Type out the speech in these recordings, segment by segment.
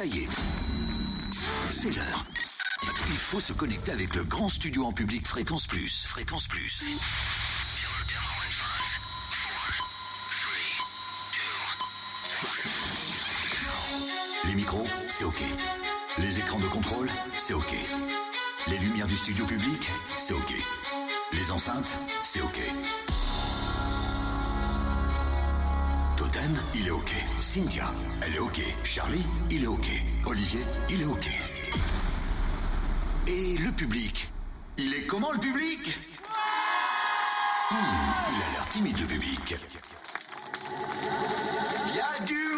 Ça y est, c'est l'heure. Il faut se connecter avec le grand studio en public Fréquence Plus. Fréquence Plus. Les micros, c'est OK. Les écrans de contrôle, c'est OK. Les lumières du studio public, c'est OK. Les enceintes, c'est OK. Il est OK. Cynthia, elle est OK. Charlie, il est OK. Olivier, il est OK. Et le public Il est comment le public? Hmm, Il a l'air timide le public. Il y a du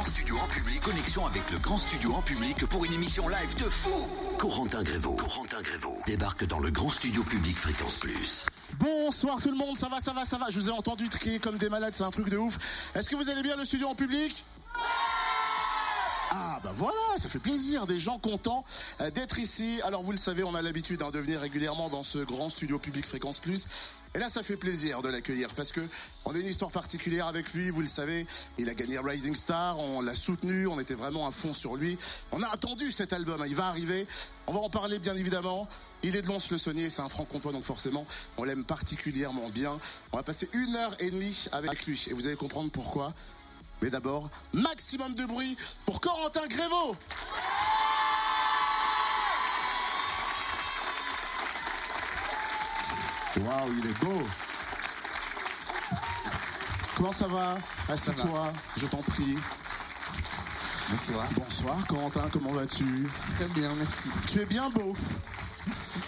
grand studio en public. Connexion avec le grand studio en public pour une émission live de fou. Corentin Grévaux. Corentin Grévaux débarque dans le grand studio public Fréquence Plus. Bonsoir tout le monde, ça va, ça va, ça va. Je vous ai entendu crier comme des malades, c'est un truc de ouf. Est-ce que vous allez bien le studio en public? Ah bah voilà, ça fait plaisir, des gens contents euh, d'être ici. Alors vous le savez, on a l'habitude hein, de venir régulièrement dans ce grand studio public Fréquence Plus. Et là, ça fait plaisir de l'accueillir parce que on a une histoire particulière avec lui. Vous le savez, il a gagné Rising Star, on l'a soutenu, on était vraiment à fond sur lui. On a attendu cet album, hein, il va arriver. On va en parler bien évidemment. Il est de Lons-le-Saunier, c'est un franc-comtois, donc forcément, on l'aime particulièrement bien. On va passer une heure et demie avec lui et vous allez comprendre pourquoi. Mais d'abord, maximum de bruit pour Corentin Grévaux. Waouh, il est beau. Comment ça va? Assieds-toi, je t'en prie. Bonsoir. Bonsoir Corentin, comment vas-tu? Très bien, merci. Tu es bien beau.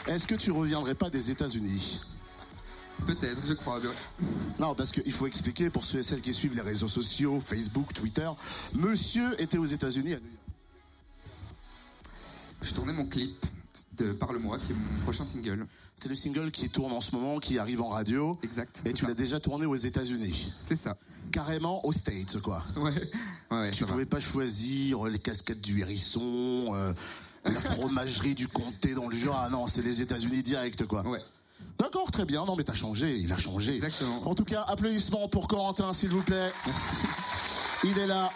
Est-ce que tu reviendrais pas des États-Unis? Peut-être, je crois. bien. Non, parce qu'il faut expliquer pour ceux et celles qui suivent les réseaux sociaux, Facebook, Twitter. Monsieur était aux États-Unis à New York. Je tournais mon clip de Parle-moi, qui est mon prochain single. C'est le single qui tourne en ce moment, qui arrive en radio. Exact. Et tu l'as déjà tourné aux États-Unis. C'est ça. Carrément aux States, quoi. Ouais. ouais, Tu va. pouvais pas choisir les casquettes du hérisson, euh, la fromagerie du comté dans le genre. Ah non, c'est les États-Unis direct, quoi. Ouais. D'accord, très bien. Non, mais t'as changé. Il a changé. Exactement. En tout cas, applaudissements pour Corentin, s'il vous plaît. Il est là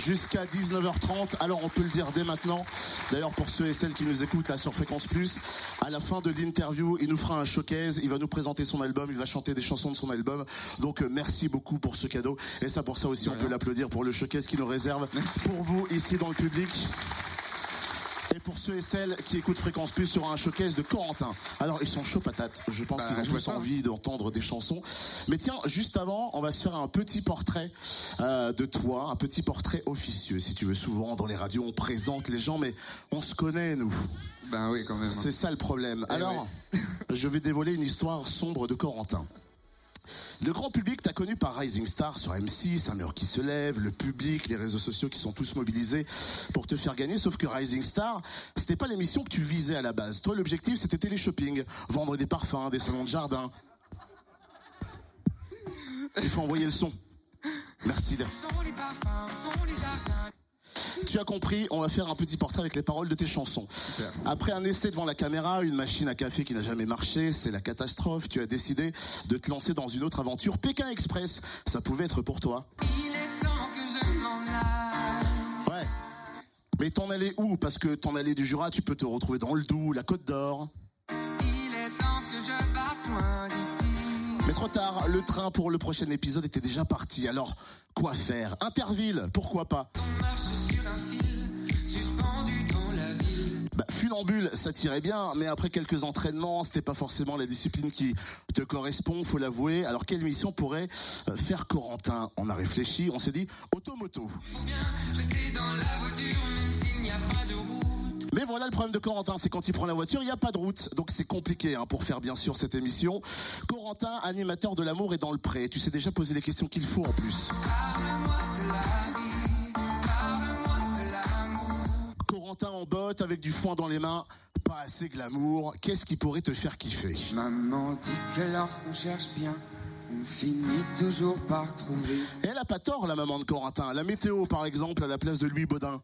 jusqu'à 19h30. Alors, on peut le dire dès maintenant. D'ailleurs, pour ceux et celles qui nous écoutent là sur Fréquence Plus, à la fin de l'interview, il nous fera un showcase. Il va nous présenter son album. Il va chanter des chansons de son album. Donc, euh, merci beaucoup pour ce cadeau. Et ça, pour ça aussi, on peut l'applaudir pour le showcase qu'il nous réserve pour vous ici dans le public. Et pour ceux et celles qui écoutent Fréquence Plus, sur un showcase de Corentin. Alors, ils sont chauds patates. Je pense Bah, qu'ils ont tous envie d'entendre des chansons. Mais tiens, juste avant, on va se faire un petit portrait euh, de toi, un petit portrait officieux. Si tu veux, souvent dans les radios, on présente les gens, mais on se connaît, nous. Ben oui, quand même. C'est ça le problème. Eh Alors, je vais dévoiler une histoire sombre de Corentin. Le grand public t'a connu par Rising Star sur M6, Un heure qui se lève, le public, les réseaux sociaux qui sont tous mobilisés pour te faire gagner. Sauf que Rising Star, c'était pas l'émission que tu visais à la base. Toi, l'objectif, c'était télé-shopping, vendre des parfums, des salons de jardin. Il faut envoyer le son. Merci. d'être- Tu as compris, on va faire un petit portrait avec les paroles de tes chansons. Super. Après un essai devant la caméra, une machine à café qui n'a jamais marché, c'est la catastrophe, tu as décidé de te lancer dans une autre aventure. Pékin Express, ça pouvait être pour toi. Il est temps que je m'en aille. Ouais. Mais t'en allais où? Parce que t'en allais du Jura, tu peux te retrouver dans le Doubs, la Côte d'Or. Il est temps que je parte loin d'ici. Mais trop tard, le train pour le prochain épisode était déjà parti. Alors, quoi faire? Interville, pourquoi pas? Bah, funambule, ça tirait bien, mais après quelques entraînements, c'était pas forcément la discipline qui te correspond, faut l'avouer. Alors quelle mission pourrait euh, faire Corentin? On a réfléchi, on s'est dit automoto. Mais voilà le problème de Corentin, c'est quand il prend la voiture, il n'y a pas de route. Donc c'est compliqué hein, pour faire bien sûr cette émission. Corentin, animateur de l'amour est dans le pré. Tu sais déjà poser les questions qu'il faut en plus. Corentin en botte avec du foin dans les mains, pas assez glamour. Qu'est-ce qui pourrait te faire kiffer? Maman dit que lorsqu'on cherche bien, on finit toujours par trouver. Et elle a pas tort la maman de Corentin. La météo par exemple à la place de Louis Baudin.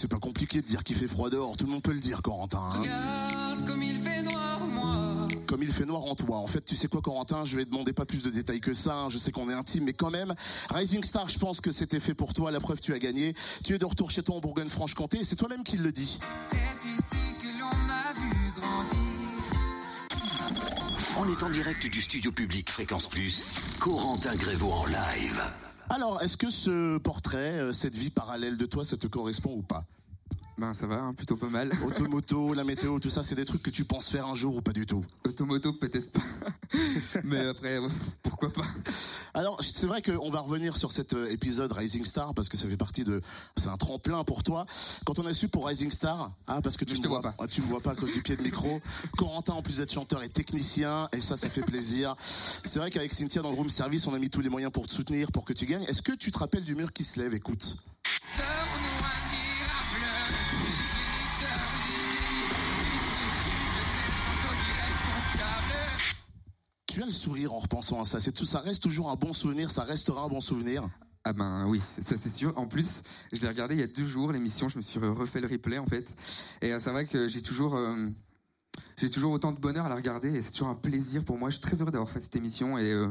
C'est pas compliqué de dire qu'il fait froid dehors, tout le monde peut le dire, Corentin. hein. Regarde comme il fait noir, moi. comme il fait noir en toi. En fait, tu sais quoi, Corentin, je vais demander pas plus de détails que ça. hein. Je sais qu'on est intime, mais quand même, Rising Star, je pense que c'était fait pour toi. La preuve, tu as gagné. Tu es de retour chez toi en Bourgogne-Franche-Comté. et C'est toi-même qui le dis. C'est ici que l'on m'a vu grandir. On est en direct du studio public Fréquence Plus. Corentin Grévaux en live. Alors, est-ce que ce portrait, euh, cette vie parallèle de toi, ça te correspond ou pas? Ben ça va, hein, plutôt pas mal. Automoto, la météo, tout ça, c'est des trucs que tu penses faire un jour ou pas du tout? Automoto peut-être pas. Mais après, ouais, pourquoi pas? Alors, c'est vrai qu'on va revenir sur cet euh, épisode Rising Star parce que ça fait partie de, c'est un tremplin pour toi. Quand on a su pour Rising Star, ah parce que tu Je me te vois pas. ah, tu me vois pas à cause du pied de micro. Corentin, en plus d'être chanteur, est technicien et ça, ça fait plaisir. C'est vrai qu'avec Cynthia dans le room service, on a mis tous les moyens pour te soutenir, pour que tu gagnes. Est-ce que tu te rappelles du mur qui se lève? Écoute. Sors-nous Tu as le sourire en repensant à ça. C'est tout, ça reste toujours un bon souvenir. Ça restera un bon souvenir. Ah ben oui, ça c'est sûr. En plus, je l'ai regardé il y a deux jours l'émission. Je me suis refait le replay en fait. Et euh, c'est vrai que j'ai toujours, euh, j'ai toujours autant de bonheur à la regarder. Et c'est toujours un plaisir pour moi. Je suis très heureux d'avoir fait cette émission et euh,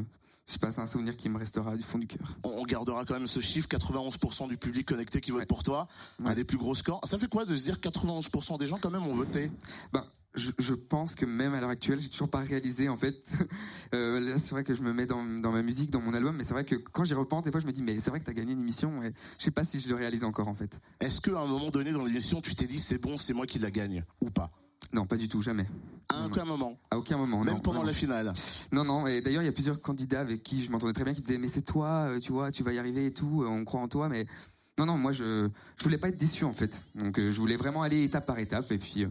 je sais pas, c'est un souvenir qui me restera du fond du cœur. On gardera quand même ce chiffre, 91% du public connecté qui vote Ouais. pour toi, un Ouais. des plus gros scores. Ça fait quoi de se dire 91% des gens quand même ont voté? Ben, je, je pense que même à l'heure actuelle, j'ai toujours pas réalisé en fait. Euh, là, c'est vrai que je me mets dans, dans ma musique, dans mon album, mais c'est vrai que quand j'y repense, des fois, je me dis, mais c'est vrai que t'as gagné une émission, et je sais pas si je le réalise encore en fait. Est-ce qu'à un moment donné dans l'émission, tu t'es dit c'est bon, c'est moi qui la gagne ou pas? Non, pas du tout, jamais. À Non, aucun moment, À aucun moment. même non, pendant la finale. Non, non. Et d'ailleurs, il y a plusieurs candidats avec qui je m'entendais très bien qui disaient, mais c'est toi, euh, tu vois, tu vas y arriver et tout, euh, on croit en toi, mais non, non, moi, je, je voulais pas être déçu en fait. Donc, je voulais vraiment aller étape par étape, et puis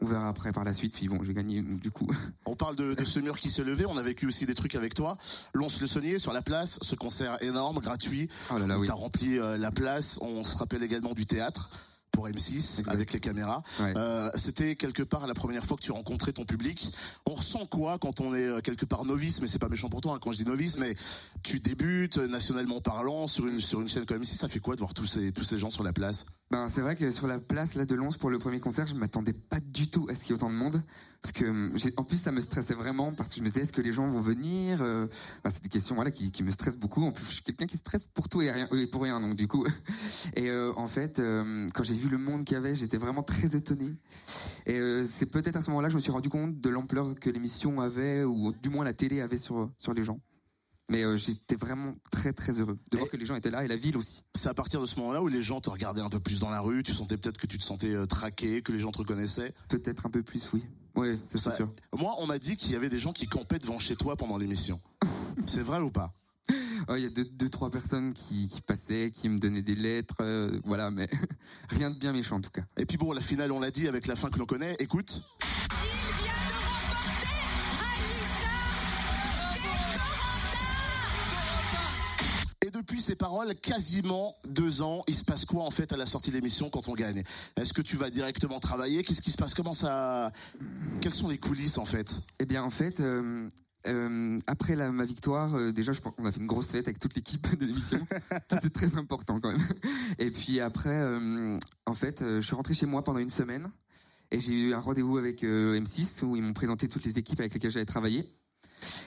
on verra après par la suite. Puis bon, j'ai gagné du coup. On parle de, de ce mur qui se levait, on a vécu aussi des trucs avec toi. Lons le Saunier sur la place, ce concert énorme, gratuit. Oh là là, oui. T'as rempli euh, la place. On se rappelle également du théâtre pour M6 Exact. avec les caméras. Ouais. Euh, C'était quelque part la première fois que tu rencontrais ton public. On ressent quoi quand on est euh, quelque part novice, mais c'est pas méchant pour toi hein, quand je dis novice, mais tu débutes nationalement parlant sur une sur une chaîne comme M6. Ça fait quoi de voir tous ces tous ces gens sur la place? Ben, c'est vrai que sur la place là de Lons pour le premier concert, je m'attendais pas du tout à ce qu'il y ait autant de monde. Parce que hum, en plus ça me stressait vraiment parce que je me disais est-ce que les gens vont venir enfin, C'est des questions voilà qui, qui me stressent beaucoup. En plus je suis quelqu'un qui stresse pour tout et rien et pour rien donc du coup. Et euh, en fait euh, quand j'ai vu le monde qu'il y avait, j'étais vraiment très étonné. Et euh, c'est peut-être à ce moment-là que je me suis rendu compte de l'ampleur que l'émission avait ou du moins la télé avait sur sur les gens. Mais euh, j'étais vraiment très très heureux de voir que les gens étaient là et la ville aussi. C'est à partir de ce moment-là où les gens te regardaient un peu plus dans la rue. Tu sentais peut-être que tu te sentais euh, traqué, que les gens te reconnaissaient? Peut-être un peu plus, oui. Oui, c'est Ça- sûr. Moi, on m'a dit qu'il y avait des gens qui campaient devant chez toi pendant l'émission. C'est vrai ou pas? Oh, Il y a deux, deux, trois personnes qui, qui passaient, qui me donnaient des lettres, euh, voilà, mais rien de bien méchant en tout cas. Et puis bon, la finale, on l'a dit avec la fin que l'on connaît. Écoute. Depuis ces paroles, quasiment deux ans, il se passe quoi en fait à la sortie de l'émission quand on gagne? Est-ce que tu vas directement travailler? Qu'est-ce qui se passe? Comment ça Quelles sont les coulisses en fait? Eh bien, en fait, euh, euh, après la, ma victoire, euh, déjà, je pense qu'on a fait une grosse fête avec toute l'équipe de l'émission. Ça, c'est très important quand même. Et puis après, euh, en fait, je suis rentré chez moi pendant une semaine et j'ai eu un rendez-vous avec euh, M6 où ils m'ont présenté toutes les équipes avec lesquelles j'avais travaillé.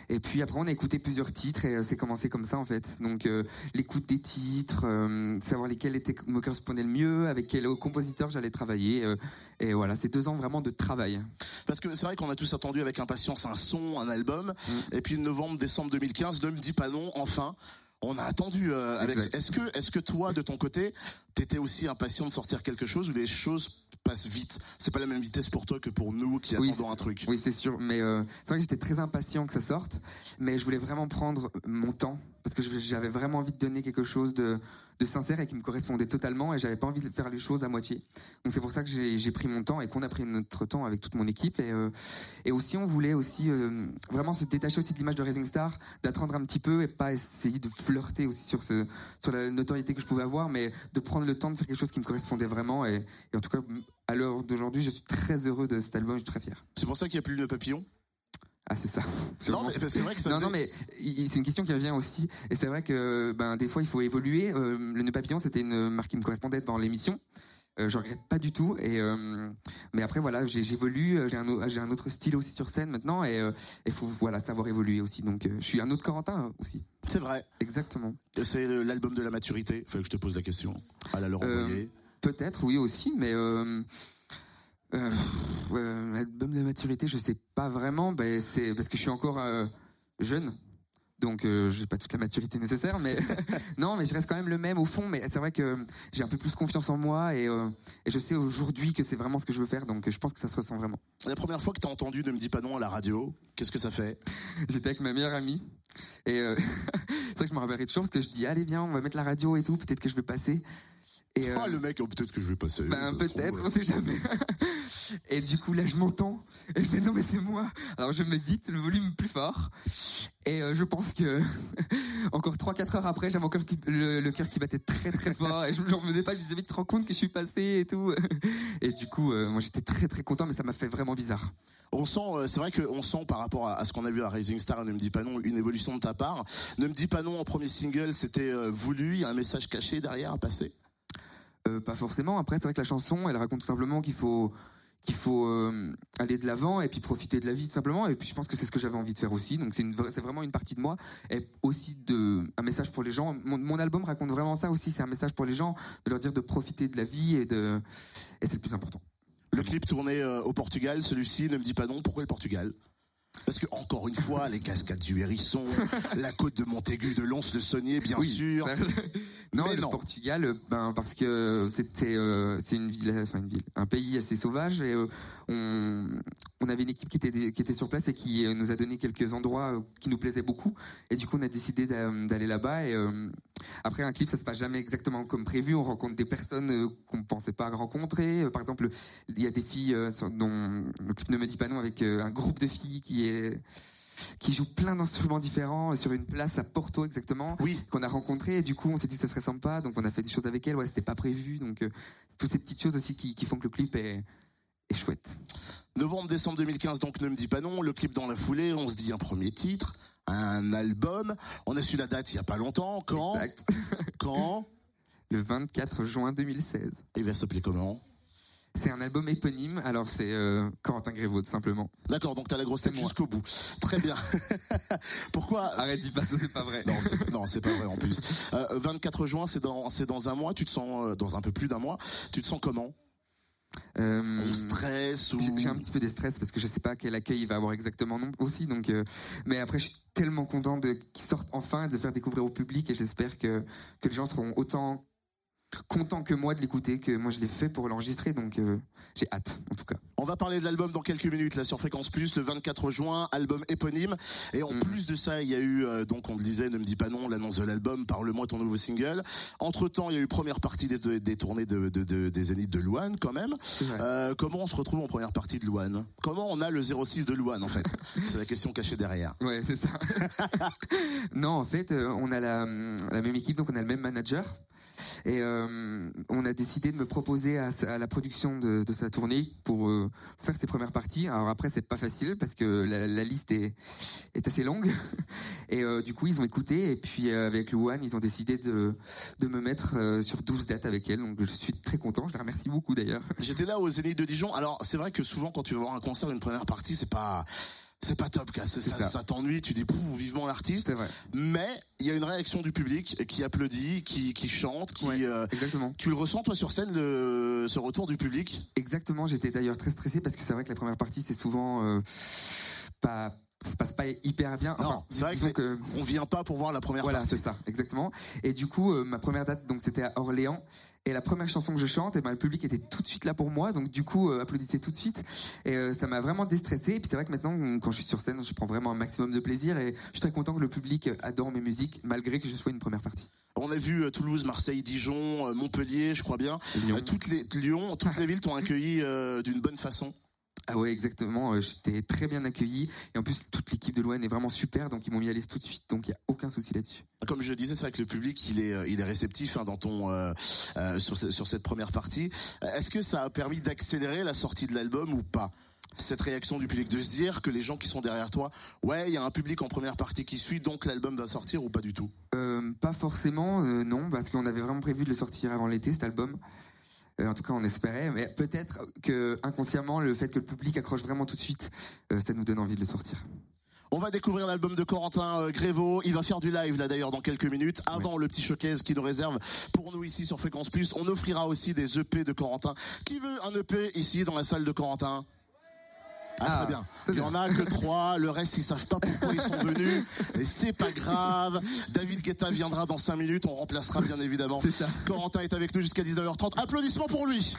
Et puis après, on a écouté plusieurs titres et euh, c'est commencé comme ça en fait. Donc euh, l'écoute des titres, euh, savoir lesquels étaient, me correspondaient le mieux, avec quel compositeur j'allais travailler. euh, et voilà, c'est deux ans vraiment de travail. Parce que c'est vrai qu'on a tous attendu avec impatience un son, un album. Et puis novembre, décembre 2015, ne me dis pas non, enfin. On a attendu. euh, avec. Est-ce que, est-ce que toi, de ton côté, t'étais aussi impatient de sortir quelque chose ou les choses passent vite? C'est pas la même vitesse pour toi que pour nous qui Oui, attendons un truc. Oui, c'est sûr. Mais euh, c'est vrai que j'étais très impatient que ça sorte. Mais je voulais vraiment prendre mon temps. Parce que j'avais vraiment envie de donner quelque chose de, de sincère et qui me correspondait totalement. Et j'avais pas envie de faire les choses à moitié. Donc c'est pour ça que j'ai pris mon temps et qu'on a pris notre temps avec toute mon équipe. Et, euh, et aussi, on voulait aussi euh, vraiment se détacher aussi de l'image de Rising Star, d'attendre un petit peu et pas essayer de flirter aussi sur, sur la notoriété que je pouvais avoir, mais de prendre le temps de faire quelque chose qui me correspondait vraiment. Et, en tout cas, à l'heure d'aujourd'hui, je suis très heureux de cet album. Je suis très fier. C'est pour ça qu'il n'y a plus de papillon Ah, c'est ça. Non, mais c'est vrai que ça non, faisait- non, mais c'est une question qui revient aussi. Et c'est vrai que ben, des fois, il faut évoluer. Euh, le nœud papillon, c'était une marque qui me correspondait dans l'émission. Euh, je regrette pas du tout. Et euh, mais après voilà, j'évolue, euh, j'ai un, j'ai un autre style aussi sur scène maintenant, et il faut voilà savoir évoluer aussi. Donc euh, je suis un autre Corentin euh, aussi. C'est vrai. Exactement. C'est l'album de la maturité. Fallait que je te pose la question. À la Laurent Euh. Peut-être, oui aussi, mais euh, euh, euh, l'album de la maturité, je sais pas vraiment. Ben, c'est parce que je suis encore euh, jeune, donc euh, j'ai pas toute la maturité nécessaire. Mais non, mais je reste quand même le même au fond. Mais c'est vrai que j'ai un peu plus confiance en moi et, euh, et je sais aujourd'hui que c'est vraiment ce que je veux faire. Donc je pense que ça se ressent vraiment. La première fois que t'as entendu Ne me dis pas non à la radio, qu'est-ce que ça fait? J'étais avec ma meilleure amie et euh, c'est vrai que je me rappellerai toujours parce que je dis allez viens, on va mettre la radio et tout. Peut-être que je vais passer. Et, euh, Ah, le mec, oh, peut-être que je vais passer. Ben, peut-être, on sait jamais. Et du coup, là, je m'entends. Et je fais, non, mais c'est moi. Alors, je mets vite le volume plus fort. Et euh, je pense que, encore 3-4 heures après, j'avais encore le, le cœur qui battait très, très fort. Et je ne revenais pas. Je me disais, mais tu te rends compte que je suis passé et tout. Et du coup, euh, moi, j'étais très, très content, mais ça m'a fait vraiment bizarre. On sent, euh, c'est vrai qu'on sent par rapport à, à ce qu'on a vu à Rising Star, Ne me dis pas non, une évolution de ta part. Ne me dis pas non en premier single, c'était euh, voulu, il y a un message caché derrière à passer. Euh, pas forcément. Après, c'est vrai que la chanson, elle raconte simplement qu'il faut qu'il faut euh, aller de l'avant et puis profiter de la vie tout simplement. Et puis je pense que c'est ce que j'avais envie de faire aussi. Donc c'est vraiment une partie de moi et aussi de un message pour les gens. Mon, album raconte vraiment ça aussi. C'est un message pour les gens de leur dire de profiter de la vie et de et c'est le plus important. Le clip tourné euh, au Portugal, celui-ci, Ne me dis pas non, pourquoi le Portugal? Parce que encore une fois, les cascades du Hérisson, la côte de Montaigu, de Lons-le-Saunier, bien Oui, sûr. ça- non, Mais le non. Portugal, euh, ben parce que c'était euh, c'est une ville, enfin une ville, un pays assez sauvage et euh, on on avait une équipe qui était qui était sur place et qui euh, nous a donné quelques endroits euh, qui nous plaisaient beaucoup. Et du coup on a décidé d'a- d'aller là-bas et euh, après un clip ça se passe jamais exactement comme prévu, on rencontre des personnes qu'on pensait pas rencontrer, par exemple il y a des filles dont le clip ne me dit pas non avec un groupe de filles qui est qui joue plein d'instruments différents sur une place à Porto exactement Oui, qu'on a rencontré et du coup on s'est dit que ça serait sympa. Donc on a fait des choses avec elle. Ouais c'était pas prévu. Donc euh, toutes ces petites choses aussi qui, qui font que le clip est, est chouette novembre-décembre 2015, donc Ne me dis pas non, le clip dans la foulée, on se dit un premier titre, un album. On a su la date il y a pas longtemps. Quand? Exact. Quand? Le 24 juin 2016 Il va s'appeler comment? C'est un album éponyme alors c'est euh, Corentin Grévaud tout simplement D'accord, donc t'as la grosse tête jusqu'au bout. Très bien. Pourquoi? Arrête dis pas ça c'est pas vrai Non, c'est, non, c'est pas vrai en plus. Euh, 24 juin, c'est dans, c'est dans un mois. Tu te sens euh, dans un peu plus d'un mois. Tu te sens comment? Euh, On stresse ou J'ai un petit peu des stress parce que je sais pas quel accueil il va avoir exactement non aussi donc euh, mais après je suis tellement content de qu'il sorte enfin et de le faire découvrir au public et j'espère que que les gens seront autant contents que moi de l'écouter que moi je l'ai fait pour l'enregistrer donc euh, j'ai hâte en tout cas. On va parler de l'album dans quelques minutes là sur Fréquence Plus le 24 juin, album éponyme. Et en Mhm. plus de ça, il y a eu euh, donc on le disait, ne me dis pas non, l'annonce de l'album, parle-moi ton nouveau single. Entre temps, il y a eu première partie des, des, tournées de, de, de- des Zéniths de Louane quand même. Euh, comment on se retrouve en première partie de Louane? Comment on a le 06 de Louane en fait? C'est la question cachée derrière. Ouais, c'est ça. non, en fait, on a la, la même équipe, donc on a le même manager. Et euh, on a décidé de me proposer à, la production de, sa tournée pour euh, faire ses premières parties. Alors après, c'est pas facile parce que la, liste est, assez longue. Et euh, du coup, ils ont écouté. Et puis avec Louane, ils ont décidé de, de me mettre sur 12 dates avec elle. Donc je suis très content. Je la remercie beaucoup d'ailleurs. J'étais là au Zénith de Dijon. Alors c'est vrai que souvent quand tu vas voir un concert, une première partie, c'est pas c'est pas top, ça, ça. ça t'ennuie. Tu dis pouf, vivement l'artiste. Mais il y a une réaction du public qui applaudit, qui, qui chante, qui. Ouais. euh, Exactement. tu le ressens toi sur scène le, ce retour du public? Exactement, j'étais d'ailleurs très stressé parce que c'est vrai que la première partie c'est souvent euh, pas ça se passe pas hyper bien. Non, c'est vrai que On vient pas pour voir la première voilà, partie. c'est ça, exactement. Et du coup, euh, ma première date donc c'était à Orléans et la première chanson que je chante, et ben le public était tout de suite là pour moi, donc du coup euh, applaudissait tout de suite et euh, ça m'a vraiment déstressé. Et puis c'est vrai que maintenant quand je suis sur scène, je prends vraiment un maximum de plaisir et je suis très content que le public adore mes musiques malgré que je sois une première partie. On a vu euh, Toulouse, Marseille, Dijon, euh, Montpellier, je crois bien. Lyon. Euh, toutes les Lyon, toutes les villes t'ont accueilli euh, d'une bonne façon. Ah ouais, exactement. euh, J'étais très bien accueilli et en plus toute l'équipe de l'ON est vraiment super, donc ils m'ont mis à l'aise tout de suite, donc il y a aucun souci là-dessus. Comme je disais, c'est vrai que le public, il est, euh, il est réceptif hein, dans ton, euh, euh, sur, sur cette première partie. Est-ce que ça a permis d'accélérer la sortie de l'album ou pas? Cette réaction du public, de se dire que les gens qui sont derrière toi, ouais, il y a un public en première partie qui suit, donc l'album va sortir ou pas du tout? Euh, pas forcément, euh, non, parce qu'on avait vraiment prévu de le sortir avant l'été, cet album. Euh, en tout cas, on espérait. Mais peut-être que inconsciemment, le fait que le public accroche vraiment tout de suite, euh, ça nous donne envie de le sortir. On va découvrir l'album de Corentin euh, Grévaux. Il va faire du live là d'ailleurs dans quelques minutes. Avant le petit showcase qui nous réserve pour nous ici sur Fréquence Plus, on offrira aussi des EP de Corentin. Qui veut un EP ici dans la salle de Corentin? Ah, Ah, très bien. c'est Il y en a que trois. Le reste, ils savent pas pourquoi ils sont venus. Et c'est pas grave. David Guetta viendra dans cinq minutes. On remplacera bien évidemment. C'est ça. Corentin est avec nous jusqu'à 19h30. Applaudissements pour lui.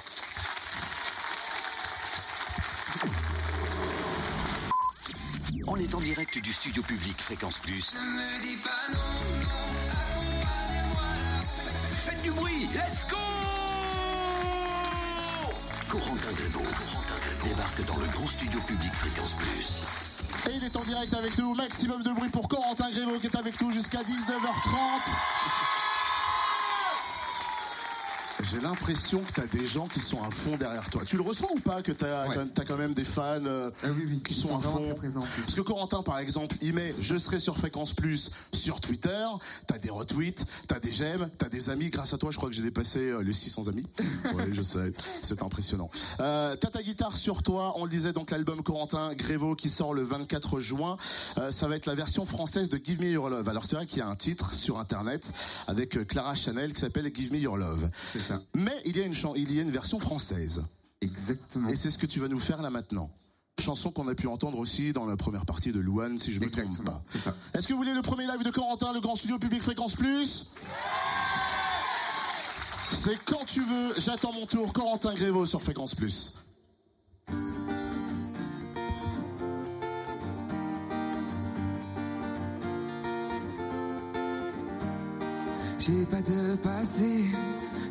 On est en direct du studio public Fréquence Plus. Ne me dis pas non, non. Faites du bruit, let's go Corentin Grévaux débarque dans le grand studio public Fréquence Plus. Et il est en direct avec nous. Maximum de bruit pour Corentin Grévaux qui est avec nous jusqu'à 19h30. J'ai l'impression que tu as des gens qui sont à fond derrière toi. Tu le ressens ou pas que tu as, Ouais. quand même des fans euh, Ah oui, oui, qui sont, sont à fond? très présents. Parce que Corentin, par exemple, il met Je serai sur Fréquence Plus sur Twitter. Tu as des retweets, tu as des j'aime, tu as des amis. Grâce à toi, je crois que j'ai dépassé euh, les 600 amis. oui, je sais. C'est impressionnant. Euh, tu as ta guitare sur toi. On le disait, donc l'album Corentin Grévaux qui sort le 24 juin. Euh, ça va être la version française de Give Me Your Love. Alors c'est vrai qu'il y a un titre sur Internet avec euh, Clara Chanel qui s'appelle Give Me Your Love. C'est ça. Mais il y a une, chan- il y a une version française. Exactement. Et c'est ce que tu vas nous faire là maintenant. Chanson qu'on a pu entendre aussi dans la première partie de Louane, si je me trompe Exactement. pas. C'est ça. Est-ce que vous voulez le premier live de Corentin, le grand studio public Fréquence Plus? C'est quand tu veux, j'attends mon tour, Corentin Grévaux sur Fréquence Plus. J'ai pas de passé,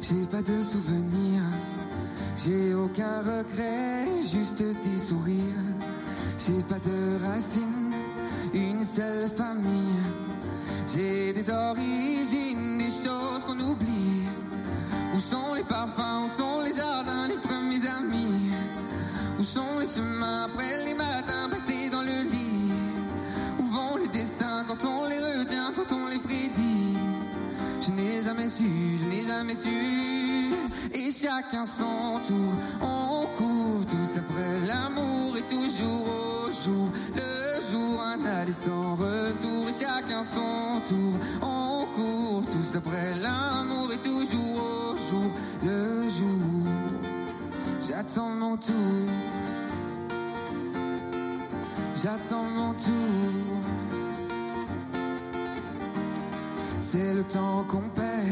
j'ai pas de souvenirs. J'ai aucun regret, juste des sourires. J'ai pas de racines, une seule famille. J'ai des origines, des choses qu'on oublie. Où sont les parfums, où sont les jardins, les premiers amis? Où sont les chemins après les matins? N'ai jamais su, je n'ai jamais su. Et chacun son tour, on court tous après l'amour et toujours au jour. Le jour un aller sans retour et chacun son tour. On court tous après l'amour et toujours au jour. Le jour J'attends mon tour. J'attends mon tour C'est le temps qu'on perd,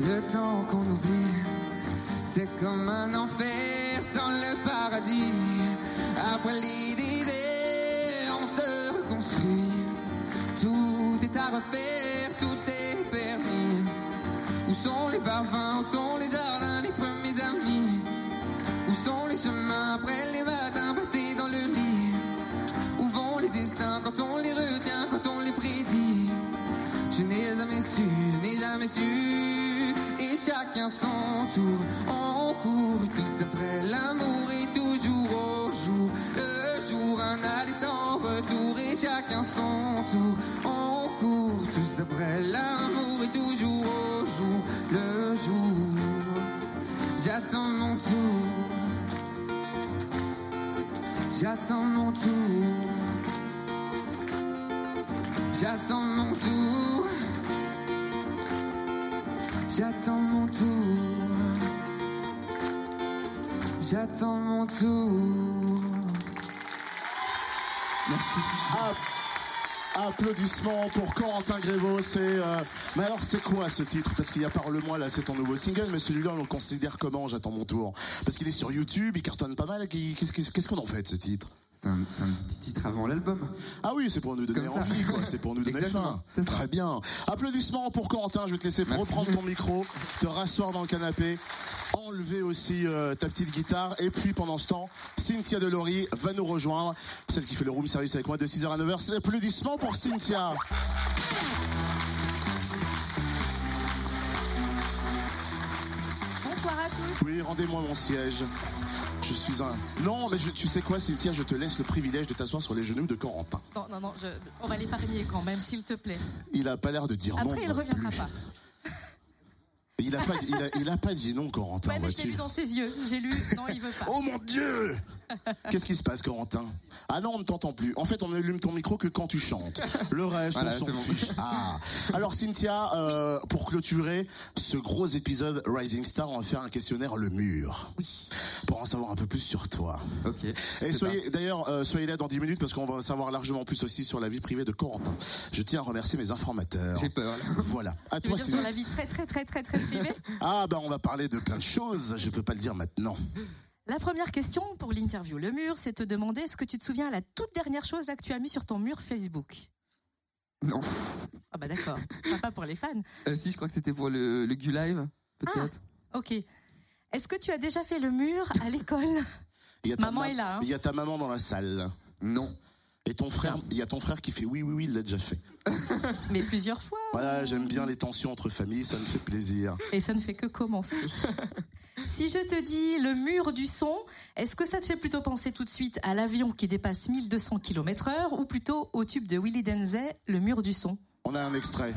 le temps qu'on oublie. C'est comme un enfer sans le paradis. Après l'idée, on se reconstruit. Tout est à refaire, tout est permis. Où sont les parfums, su, n'ai jamais Et chacun son tour, on court tous après l'amour et toujours au jour. Le jour un aller sans retour et chacun son tour. On court tous après l'amour et toujours au jour. Le jour J'attends mon tour. J'attends mon tour. J'attends mon tour J'attends mon tour J'attends mon tour Applaudissements pour Corentin Grévaux. C'est, euh, Mais alors, c'est quoi ce titre? Parce qu'il y a Parle-moi, là, c'est ton nouveau single, mais celui-là, on le considère comment? J'attends mon tour. Parce qu'il est sur YouTube, il cartonne pas mal. Qu'est-ce qu'on en fait de ce titre? C'est un, petit titre avant l'album. Ah oui, c'est pour nous donner envie, quoi. C'est pour nous donner faim. Très bien. Applaudissements pour Corentin. Je vais te laisser Merci. reprendre ton micro, te rasseoir dans le canapé, enlever aussi euh, ta petite guitare. Et puis, pendant ce temps, Cynthia Delory va nous rejoindre. Celle qui fait le room service avec moi de 6h à 9h. C'est applaudissements pour Cynthia. Bonsoir à tous. Oui, rendez-moi mon siège. Je suis un. Non, mais je- tu sais quoi, Cynthia, je te laisse le privilège de t'asseoir sur les genoux de Corentin. Non, non, non, je- on va l'épargner quand même, s'il te plaît. Il a pas l'air de dire non. Après, il non reviendra plus. pas. Il a pas, dit- il a, il a pas dit non, Corentin. Ouais, mais je l'ai lu dans ses yeux. J'ai lu. Non, il veut pas. Oh mon Dieu Qu'est-ce qui se passe, Corentin? Ah non, on ne t'entend plus. En fait, on allume ton micro que quand tu chantes. Le reste, Voilà, on s'en c'est bon. fiche. Ah. Alors, Cynthia, euh, pour clôturer ce gros épisode Rising Star, on va faire un questionnaire Le Mur. Oui. Pour en savoir un peu plus sur toi. Ok. Et soyez, d'ailleurs, euh, soyez là dans 10 minutes parce qu'on va en savoir largement plus aussi sur la vie privée de Corentin. Je tiens à remercier mes informateurs. J'ai peur. là. Voilà. À Tu veux toi, dire sur la vie très très très très très privée? Ah, bah, on va parler de plein de choses. Je peux pas le dire maintenant. La première question pour l'interview Le Mur, c'est te demander est-ce que tu te souviens la toute dernière chose là que tu as mis sur ton mur Facebook? Non. Ah bah d'accord. Sympa pour les fans. Euh, si, je crois que c'était pour le, le Gu Live, peut-être. Ok. Est-ce que tu as déjà fait le mur à l'école? Il y a ta Maman ma- est là, hein. Il y a ta maman dans la salle. Non. Et ton frère, il y a ton frère qui fait oui, oui, oui, il l'a déjà fait. Mais plusieurs fois. Voilà, j'aime bien les tensions entre familles, ça me fait plaisir. Et ça ne fait que commencer. si je te dis le mur du son, est-ce que ça te fait plutôt penser tout de suite à l'avion qui dépasse 1200 km heure ou plutôt au tube de Willy Denzey, le mur du son? On a un extrait.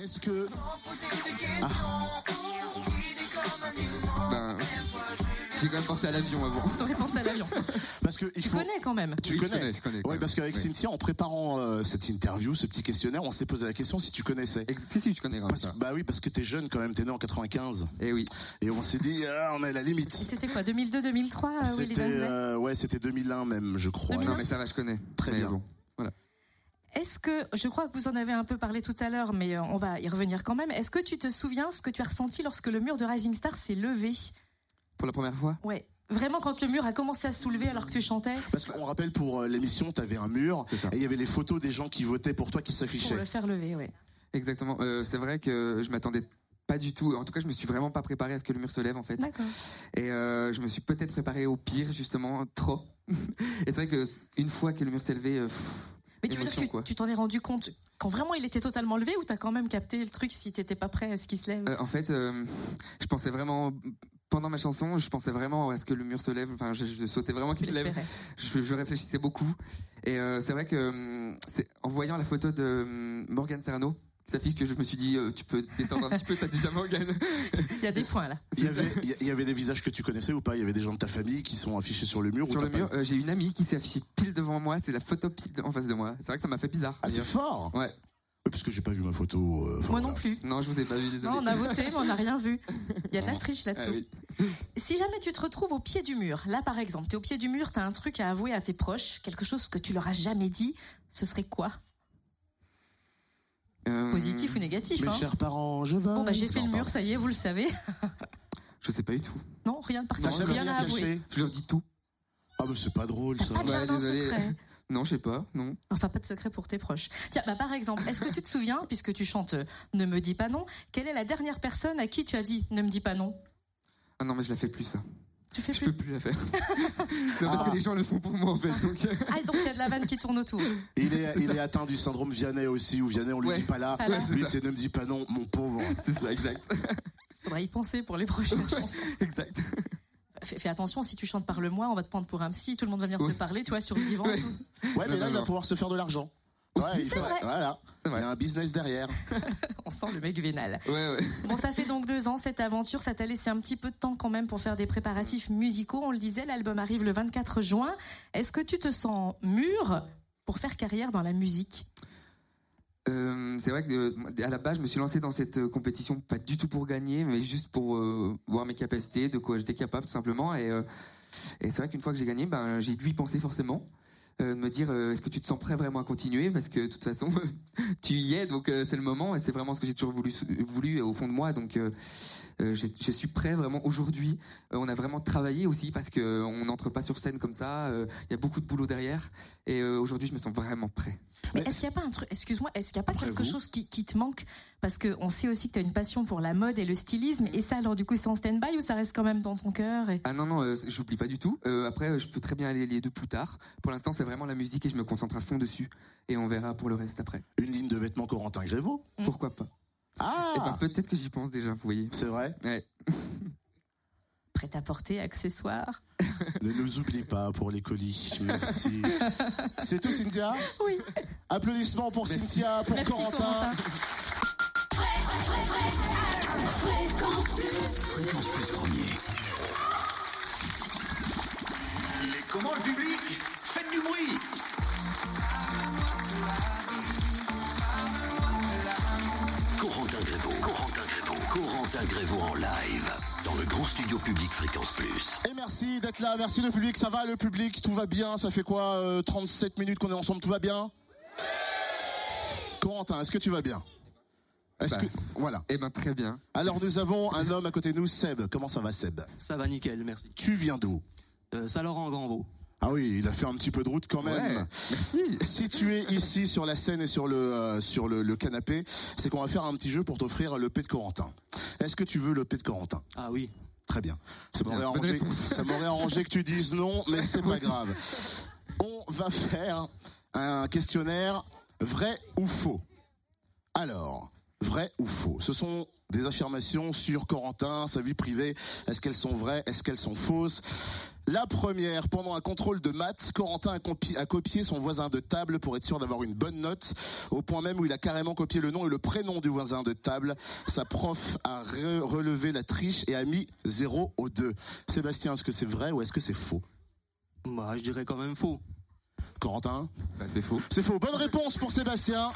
Est-ce que Ben, j'ai quand même pensé à l'avion avant. T'aurais pensé à l'avion. parce que il Tu faut connais quand même. tu Oui, je connais. je connais quand Ouais, même. parce qu'avec Oui. Cynthia, en préparant euh, cette interview, ce petit questionnaire, on s'est posé la question si tu connaissais. Ex- Si, si, je connais quand même Parce- ça. bah oui, parce que t'es jeune quand même, t'es né en 95. Eh oui. Et on s'est dit, ah, on est à la Et limite. C'était quoi 2002-2003 euh, Willy C'était, Denzey euh, ouais, c'était 2001 même, je crois. 2001. Non, mais ça va, je connais. Très Mais bien. bon. Est-ce que, je crois que vous en avez un peu parlé tout à l'heure, mais euh, on va y revenir quand même. Est-ce que tu te souviens ce que tu as ressenti lorsque le mur de Rising Star s'est levé? Pour la première fois Ouais. Vraiment, quand le mur a commencé à se soulever alors que tu chantais Parce qu'on rappelle pour euh, l'émission, t'avais un mur et il y avait les photos des gens qui votaient pour toi qui pour s'affichaient. le faire lever, ouais. Exactement. Euh, c'est vrai que je m'attendais pas du tout. En tout cas, je me suis vraiment pas préparé à ce que le mur se lève, en fait. D'accord. Et euh, je me suis peut-être préparé au pire, justement, trop. Et c'est vrai que une fois que le mur s'est levé, euh, Mais tu veux dire que quoi. tu t'en es rendu compte quand vraiment il était totalement levé ou t'as quand même capté le truc si t'étais pas prêt à ce qu'il se lève? Euh, en fait, euh, je pensais vraiment pendant ma chanson, je pensais vraiment à ce que le mur se lève. Enfin, je, je sautais vraiment qu'il se lève. Je, je réfléchissais beaucoup. Et euh, c'est vrai que hum, c'est en voyant la photo de hum, Morgan Serrano qui s'affiche que je me suis dit, euh, tu peux détendre un petit peu, t'as déjà Morgan. Il y a des points là. Il y, avait, il y- il y avait des visages que tu connaissais ou pas? Il y avait des gens de ta famille qui sont affichés sur le mur ou Sur le pas- mur, euh, j'ai une amie qui s'est affichée pile devant moi. C'est la photo pile de- en face de moi. C'est vrai que ça m'a fait bizarre. Ah, c'est fort Ouais. Parce que j'ai pas vu ma photo. euh, Moi voilà. non plus. Non, je vous ai pas vu, désolé. Non, on a voté, mais on n'a rien vu. Il y a de la triche Ah là-dessous. oui. Si jamais tu te retrouves au pied du mur, là par exemple, tu es au pied du mur, tu as un truc à avouer à tes proches, quelque chose que tu leur as jamais dit, ce serait quoi? Euh, Positif ou négatif Mes hein chers parents, je vais. Bon, bah j'ai fait Non, le mur, pardon. ça y est, vous le savez. Je sais pas du tout. Non, rien de T'as particulier, rien rien à avouer. Je leur dis tout. Ah, mais c'est pas drôle ça. Pas de Ouais, jardin désolé. secret. Non, je sais pas. Non. Enfin, pas de secret pour tes proches. Tiens, bah, par exemple, est-ce que tu te souviens, puisque tu chantes Ne me dis pas non, quelle est la dernière personne à qui tu as dit Ne me dis pas non Ah non, mais je la fais plus ça. Tu fais Je plus peux plus la faire. non, parce Ah. que les gens le font pour moi en fait. Donc, euh, Ah, donc il y a de la vanne qui tourne autour. Il est, il est atteint du syndrome Vianney aussi, où Vianney, on lui Ouais. dit pas là. Pas là. Ouais, Lui, c'est ne me dis pas non, mon pauvre. c'est ça, exact. Faudra y penser pour les prochaines chansons. exact. Fais, fais attention, si tu chantes par le mois, on va te prendre pour un psy, tout le monde va venir te parler, tu vois, sur le divan. Ouais. et tout. Ouais, mais là, il va pouvoir se faire de l'argent. Ouais, il C'est vrai. Voilà. Il y a un business derrière. On sent le mec vénal. Ouais, ouais. Bon, ça fait donc deux ans cette aventure. Ça t'a laissé un petit peu de temps quand même pour faire des préparatifs musicaux. On le disait, l'album arrive le 24 juin. Est-ce que tu te sens mûr pour faire carrière dans la musique? Euh, c'est vrai que euh, à la base, je me suis lancé dans cette euh, compétition pas du tout pour gagner, mais juste pour voir mes capacités, de quoi j'étais capable tout simplement. Et, et c'est vrai qu'une fois que j'ai gagné, ben j'ai dû y penser forcément, de me dire est-ce que tu te sens prêt vraiment à continuer? Parce que de toute façon tu y es, donc c'est le moment et c'est vraiment ce que j'ai toujours voulu voulu au fond de moi. Donc euh, j'ai- je suis prêt vraiment aujourd'hui. Euh, on a vraiment travaillé aussi parce que euh, on n'entre pas sur scène comme ça. euh, Il y a beaucoup de boulot derrière et euh, aujourd'hui je me sens vraiment prêt. Mais est-ce qu'il n'y a pas un truc, excuse-moi, est-ce qu'il n'y a pas Après quelque vous. chose qui, qui te manque? Parce qu'on sait aussi que tu as une passion pour la mode et le stylisme. Et ça, alors du coup, c'est en stand-by ou ça reste quand même dans ton cœur et... Ah non, non, euh, j'oublie pas du tout. Euh, après, je peux très bien aller les deux plus tard. Pour l'instant, c'est vraiment la musique et je me concentre à fond dessus. Et on verra pour le reste après. Une ligne de vêtements Corentin Grévaux. Mm. Pourquoi pas Ah Eh ben, peut-être que j'y pense déjà, vous voyez. C'est vrai. Ouais. prêt à porter, accessoires Ne nous oublie pas pour les colis. Merci. C'est tout, Cynthia Oui. Applaudissements pour Merci. Cynthia, pour Merci Corentin. Corentin. Fréquence Plus premier. Il est comment le public Faites du bruit Corentin Grévaux, en live dans le grand studio public Fréquence Plus. Et merci d'être là, merci le public, ça va le public, tout va bien, ça fait quoi euh, 37 minutes qu'on est ensemble, tout va bien? Corentin, est-ce que tu vas bien? Est-ce Bah. que voilà. Eh ben très bien. Alors nous avons un homme à côté de nous, Seb. Comment ça va Seb? Ça va nickel, merci. Tu viens d'où? Euh, Saint-Laurent en Grand-Vaux. Ah oui, il a fait un petit peu de route quand même. Ouais, merci. Si tu es ici sur la scène et sur le euh, sur le, le canapé, c'est qu'on va faire un petit jeu pour t'offrir le P de Corentin. Est-ce que tu veux le P de Corentin? Ah oui. Très bien. Ça m'aurait arrangé, ça m'aurait arrangé que tu dises non, mais c'est pas grave. On va faire un questionnaire vrai ou faux? Alors, vrai ou faux? Ce sont des affirmations sur Corentin, sa vie privée. Est-ce qu'elles sont vraies? Est-ce qu'elles sont fausses? La première, pendant un contrôle de maths, Corentin a, copié son voisin de table pour être sûr d'avoir une bonne note, au point même où il a carrément copié le nom et le prénom du voisin de table. Sa prof a re- relevé la triche et a mis 0 au 2. Sébastien, est-ce que c'est vrai ou est-ce que c'est faux? Bah, je dirais quand même faux. Corentin? Bah, c'est faux. C'est faux. Bonne réponse pour Sébastien.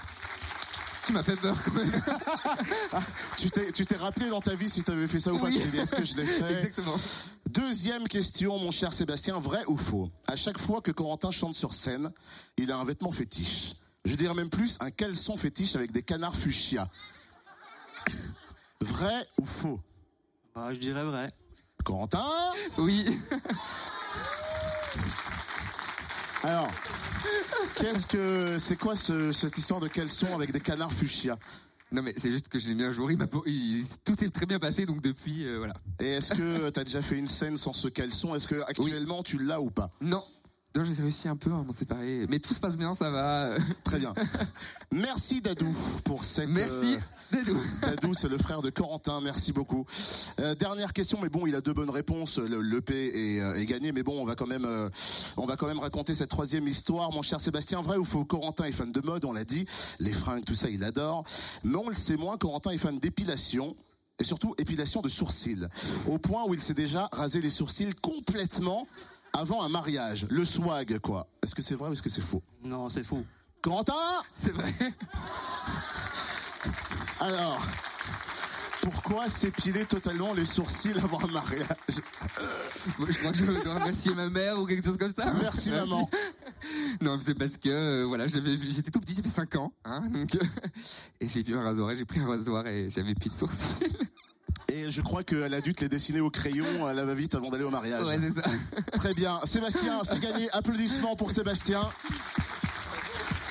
Tu m'as fait peur quand même. Tu t'es, tu t'es rappelé dans ta vie si tu avais fait ça ou pas Oui. Tu t'es dit, est-ce que je l'ai fait? Exactement. Deuxième question, mon cher Sébastien, vrai ou faux? À chaque fois que Corentin chante sur scène, il a un vêtement fétiche. Je dirais même plus, un caleçon fétiche avec des canards fuchsia. Vrai ou faux? Bah, je dirais vrai. Corentin? Oui. Alors, qu'est-ce que c'est quoi ce- cette histoire de caleçon avec des canards fuchsia? Non mais c'est juste que je l'ai mis un jour. Il m'a, il- tout est très bien passé donc depuis euh, voilà. Et est-ce que tu as déjà fait une scène sans ce caleçon? Est-ce que actuellement tu l'as ou pas? Non. Non, j'ai réussi un peu à m'en séparer. Mais tout se passe bien, ça va. Très bien. Merci Dadou pour cette. Merci. euh, Dadou. Dadou, c'est le frère de Corentin. Merci beaucoup. Euh, dernière question, mais bon, il a deux bonnes réponses. Le, le P est, euh, est gagné, mais bon, on va quand même, on va quand même raconter cette troisième histoire, mon cher Sébastien. Vrai ou faux Corentin est fan de mode, on l'a dit. Les fringues, tout ça, il adore. Mais on le sait moins. Corentin est fan d'épilation. Et surtout, épilation de sourcils. Au point où il s'est déjà rasé les sourcils complètement avant un mariage. Le swag, quoi. Est-ce que c'est vrai ou est-ce que c'est faux? Non, c'est faux. Corentin C'est vrai. Alors, pourquoi s'épiler totalement les sourcils avant un mariage? Bon, je crois que je dois remercier ma mère ou quelque chose comme ça. Merci maman. Non, c'est parce que euh, voilà, j'avais j'étais tout petit, j'avais 5 ans, hein, donc euh, et j'ai vu un rasoir, et j'ai pris un rasoir et j'avais plus de sourcils. Et je crois qu'elle a dû te les dessiner au crayon à la va-vite avant d'aller au mariage. Ouais, c'est ça. Très bien. Sébastien, c'est gagné. Applaudissements pour Sébastien.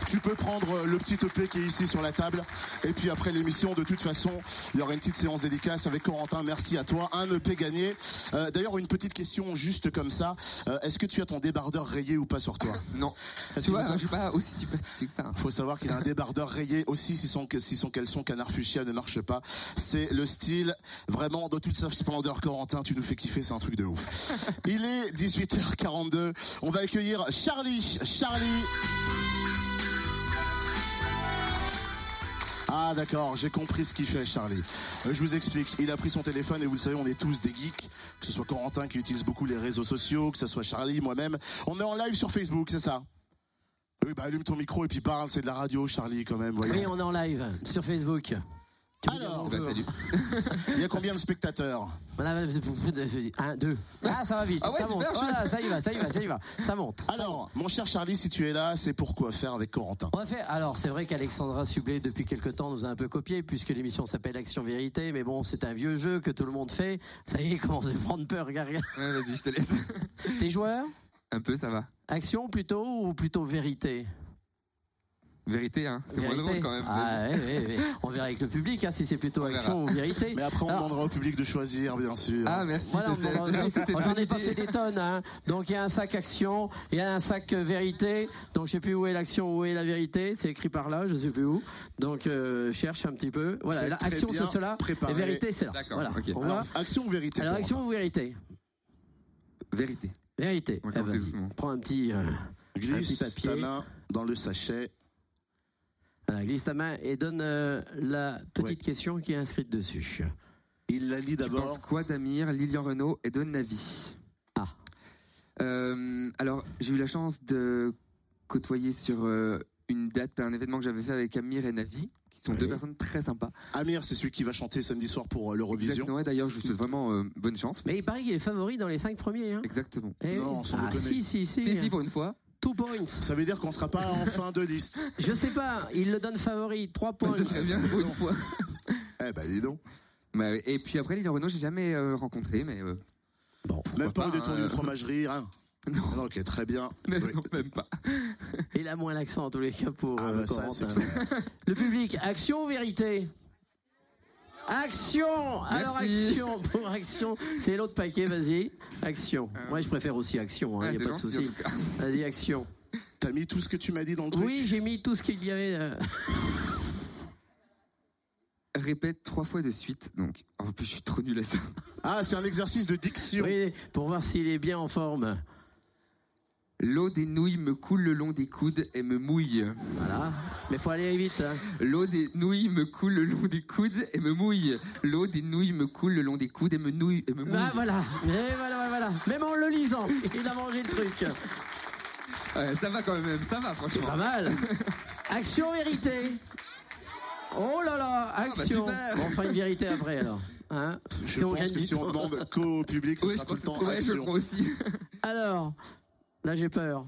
Tu peux prendre le petit EP qui est ici sur la table. Et puis après l'émission, de toute façon, il y aura une petite séance dédicace avec Corentin. Merci à toi. Un EP gagné. Euh, D'ailleurs, une petite question juste comme ça. Euh, Est-ce que tu as ton débardeur rayé ou pas sur toi? Non. Tu vois, je suis pas aussi superstitieux que ça. hein. faut savoir qu'il a un débardeur rayé aussi si son, si son caleçon canard fuchsia ne marche pas. C'est le style vraiment de toute sa splendeur. Corentin, tu nous fais kiffer, c'est un truc de ouf. Il est 18h42. On va accueillir Charlie. Charlie. Ah d'accord, j'ai compris ce qu'il fait Charlie. Euh, je vous explique, il a pris son téléphone et vous le savez, on est tous des geeks, que ce soit Corentin qui utilise beaucoup les réseaux sociaux, que ce soit Charlie, moi-même. On est en live sur Facebook, c'est ça? Oui, bah allume ton micro et puis parle, c'est de la radio Charlie quand même. Oui, on est en live sur Facebook. Alors, Bah, salut. il y a combien de spectateurs Un, deux. Ah, ça va vite. Ah ouais, ça super, monte. je- Voilà, ça y va, ça y va, ça y va. Ça monte. Alors, mon cher Charlie, si tu es là, c'est pour quoi faire avec Corentin On va faire. Alors, c'est vrai qu'Alexandra Sublet, depuis quelque temps, nous a un peu copié, puisque l'émission s'appelle Action Vérité. Mais bon, c'est un vieux jeu que tout le monde fait. Ça y est, il commence à prendre peur. Regarde, regarde. Ouais, vas-y, je te laisse. T'es joueur Un peu, ça va. Action plutôt ou plutôt vérité Vérité, hein. C'est moins drôle quand même. Ah, ouais, ouais, ouais. On verra avec le public hein, si c'est plutôt On action ou vérité. Mais après, on Alors, demandera au public de choisir, bien sûr. Ah, merci. Voilà, on Moi, J'en ai pas fait des tonnes. Hein. Donc il y a un sac action, il y a un sac euh, vérité. Donc je sais plus où est l'action, où est la vérité. C'est écrit par là, je sais plus où. Donc euh, cherche un petit peu. Voilà, la action c'est cela, préparé. et vérité c'est là. D'accord, Voilà. Alors, action ou vérité Alors action ou vérité Vérité. Vérité. Eh ben, prends un petit. euh, Glisse petit papier. dans le sachet. Voilà, glisse ta main et donne euh, la petite Ouais. question qui est inscrite dessus. Il l'a dit Tu penses d'abord. quoi d'Amir, Lilian Renault et de Navi? Ah. Euh, alors, j'ai eu la chance de côtoyer sur euh, une date, un événement que j'avais fait avec Amir et Navi, qui sont Oui. deux personnes très sympas. Amir, c'est celui qui va chanter samedi soir pour euh, l'Eurovision. Exactement, et d'ailleurs, je lui souhaite vraiment euh, bonne chance. Mais il paraît qu'il est favori dans les cinq premiers. Hein. Exactement. Eh Non, oui. sans ah, si, si, si. Si, si, pour une fois. Two points. Ça veut dire qu'on sera pas en fin de liste. Je sais pas, il le donne favori. Trois Bah, points. ce serait bien pour une fois. Eh ben dis donc. Bah, et puis après, Lilian Renault, j'ai jamais euh, rencontré, mais euh, Bon. Même pas, pas, au détour hein, d'une euh. fromagerie, rien. non, Ah, Ok, très bien. mais Oui. non, même pas. Il a moins l'accent en tous les cas pour Ah euh, bah ça, clair. Le public, action ou vérité? Action Alors Merci. action pour action, c'est l'autre paquet, vas-y. Action. Moi je préfère aussi action, il Ouais, n'y a c'est pas de souci. en tout cas. Vas-y, action. T'as mis tout ce que tu m'as dit dans le truc Oui, j'ai mis tout ce qu'il y avait. euh, Répète trois fois de suite. Donc, en plus, je suis trop nul à ça. Ah, c'est un exercice de diction. Oui, pour voir s'il est bien en forme. L'eau des nouilles me coule le long des coudes et me mouille. Voilà. Mais faut aller vite. hein. L'eau des nouilles me coule le long des coudes et me mouille. L'eau des nouilles me coule le long des coudes et me nouille et me mouille. Ah voilà. Et voilà, voilà. Même en le lisant, il a mangé le truc. Ouais, ça va quand même, ça va C'est franchement. pas mal. Action vérité. Oh là là, action. bah super. Bon, on fera une vérité après alors. Hein Je Si pense que si on demande qu'au public, ce Ouais, sera je tout le temps ouais, je le action. crois aussi. Alors, là j'ai peur.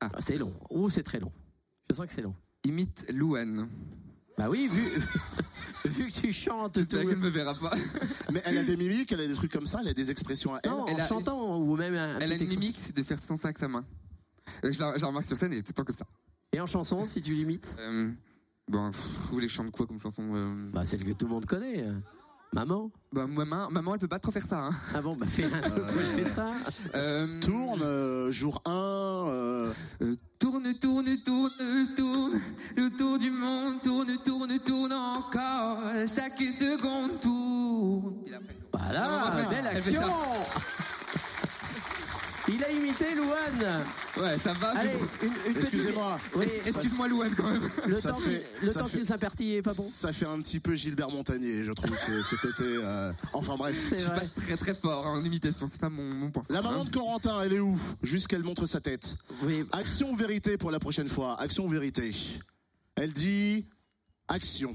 Ah. Ah, c'est long. Ouh, c'est très long. Je sens que c'est long. Imite Louane. Bah oui, vu, vu que tu chantes tout. J'espère qu'elle me verra pas. Mais elle a des mimiques, elle a des trucs comme ça, elle a des expressions à elle. Non, Elle en a- chantant ou même un, Elle a petit une mimique, c'est de faire tout ça avec sa main. Euh, Je la, je la remarque sur scène, elle est tout le temps comme ça. Et en chanson, si tu limites Euh, bon, pff, vous voulez que je chante quoi comme chanson euh Bah celle que tout le monde connaît. Euh. Maman bah, maman, maman, elle peut pas trop faire ça. Hein. Ah bon, bah fais un truc où je fais ça. Euh, Tourne, euh, jour 1, euh, euh, tourne, tourne, tourne, tourne, le tour du monde, tourne, tourne, tourne encore, chaque seconde tourne. Voilà, belle elle action fait Il a imité Louane Ouais, ça va. Allez, une, une excusez-moi. Oui, Excuse-moi, Louane, quand même. le Ça temps, fait- qui- le ça temps fait- est pas bon. Ça fait un petit peu Gilbert Montagnier, je trouve, ce, ce côté. euh, Enfin bref. C'est Je suis pas vrai. très très fort hein, en imitation, c'est pas mon, mon point. La maman hein. de Corentin, elle est où? Juste qu'elle montre sa tête. Oui, Action vérité pour la prochaine fois Action vérité Elle dit action.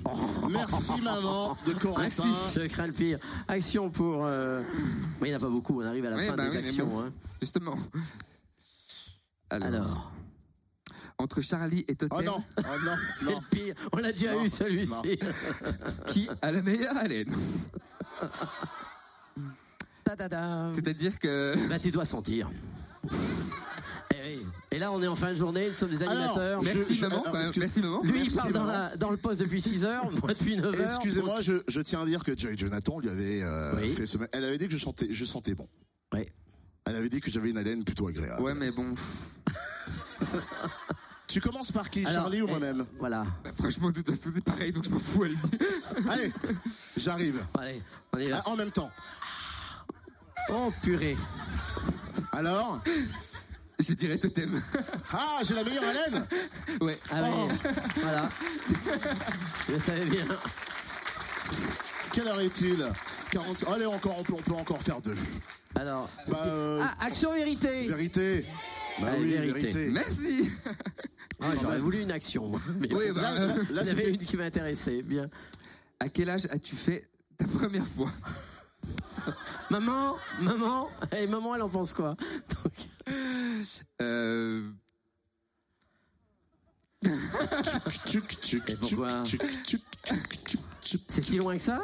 Merci maman de Corentin. je crains le pire. Action pour. euh, mais il n'y en a pas beaucoup, on arrive à la Oui, fin bah des oui, actions. bon. hein. Justement. Alors, Alors, entre Charlie et Oh Totem, non, oh non, c'est non. le pire. On l'a déjà Non, eu celui-ci. qui a la meilleure haleine. C'est-à-dire que Bah, tu dois sentir. Oui. Et là, on est en fin de journée, nous sommes des Alors, animateurs. je- merci je- maman, alors, quand même, excuse- merci maman. Lui, il parle dans, maman. la, dans le poste depuis 6 heures, moi depuis 9 heures. Excusez-moi, je, je tiens à dire que Joy Jonathan lui avait euh, Oui. fait ce. Elle avait dit que je chantais, je sentais bon. Oui. Elle avait dit que j'avais une haleine plutôt agréable. Ouais, mais bon, Tu commences par qui, Alors, Charlie ou eh, moi-même Voilà. bah, franchement, tout est pareil, donc je m'en fous. allez. Allez, j'arrive. Allez, on est là. Ah, en même temps. Oh purée. Alors? Je dirais Totem. Ah, j'ai la meilleure haleine ouais. Ah Oh. oui, voilà. Je savais bien. Quelle heure est-il? 40... Allez, encore, on peut, on peut encore faire deux. Alors, Bah, euh, ah, action vérité. Vérité. Bah Allez, oui, vérité. vérité. Merci. Ah, J'aurais voulu une action. moi. Mais Oui, bah, Là, là, là, il y avait c'était- une qui m'intéressait. Bien. à quel âge as-tu fait ta première fois? Maman, maman, et maman, elle en pense quoi? Euh. C'est si loin que ça?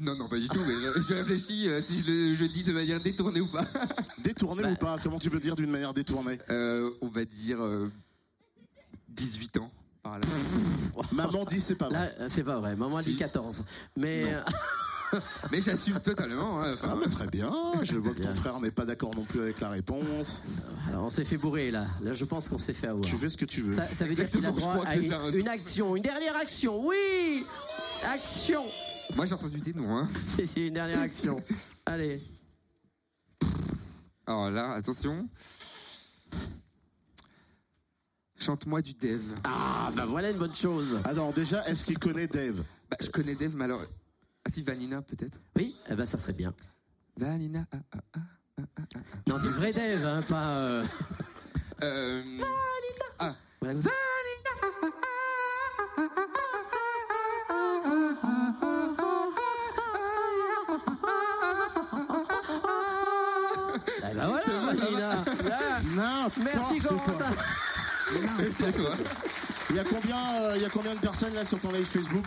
Non, non, pas du tout, mais je, réfléchis euh, si je le je dis de manière détournée ou pas. Détourné Bah. ou pas? Comment tu peux dire d'une manière détournée? Euh, on va dire euh, 18 ans, par là. Maman dit c'est pas vrai. Là, euh, c'est pas vrai. Maman a dit Si. 14. Mais euh, Mais j'assume totalement. hein, enfin, Ah bah très bien, je vois que ton frère n'est pas d'accord non plus avec la réponse. alors, on s'est fait bourrer là. Là, je pense qu'on s'est fait avoir. Tu fais ce que tu veux. Ça, ça veut dire qu'il a droit à une, une action, une dernière action. Oui, action. Moi j'ai entendu des noms. Hein. C'est une dernière action. Allez. Alors là, attention. Chante-moi du Dev. Ah, bah voilà une bonne chose. Alors déjà, est-ce qu'il connaît Dave Bah, je connais Dev, mais alors. Ah si, Vanina peut-être Oui, eh ben ça serait bien. Vanina. Ah, ah, ah. Non, du vrai Dave, hein, pas. euh, Euh, ah, voilà. Eh ben voilà, Vanina. Là. Merci. Corentin. c'est à toi. Il y a combien, euh, il y a combien de personnes là sur ton live Facebook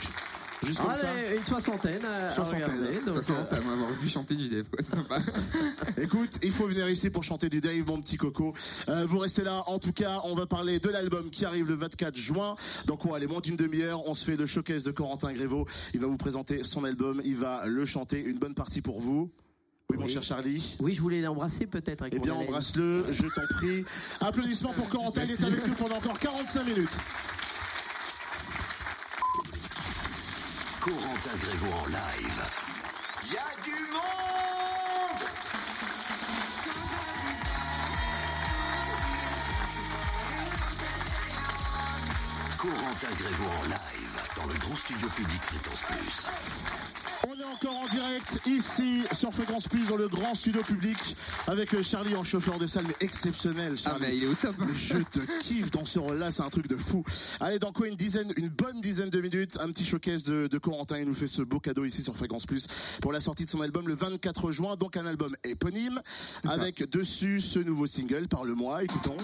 Juste comme ça. Une soixantaine à, à Soixantaine. regarder. Donc, euh, à m'avoir vu chanter du sympa. Écoute, il faut venir ici pour chanter du Dave, mon petit coco. Euh, vous restez là. En tout cas, on va parler de l'album qui arrive le 24 juin. Donc, on va aller moins d'une demi-heure. On se fait le showcase de Corentin Grévaux. Il va vous présenter son album. Il va le chanter. Une bonne partie pour vous. Oui, mon Oui. cher Charlie. oui, je voulais l'embrasser peut-être avec Eh mon bien, embrasse-le, je t'en prie. Applaudissements pour Corentin, il est avec nous pendant encore 45 minutes. Corentin Grévaux en live. Y a du monde Corentin Grévaux en live dans le grand studio public Fréquence Plus. Encore en direct ici sur Fréquence Plus dans le grand studio public avec Charlie en chauffeur de salle, mais exceptionnel, Ah, Charlie. mais il est au top. Je te kiffe dans ce rôle-là, c'est un truc de fou. Allez, dans quoi une dizaine, une bonne dizaine de minutes, un petit showcase de, de Corentin. Il nous fait ce beau cadeau ici sur Fréquence Plus pour la sortie de son album le 24 juin. Donc un album éponyme avec dessus ce nouveau single. Parle-moi, écoutons.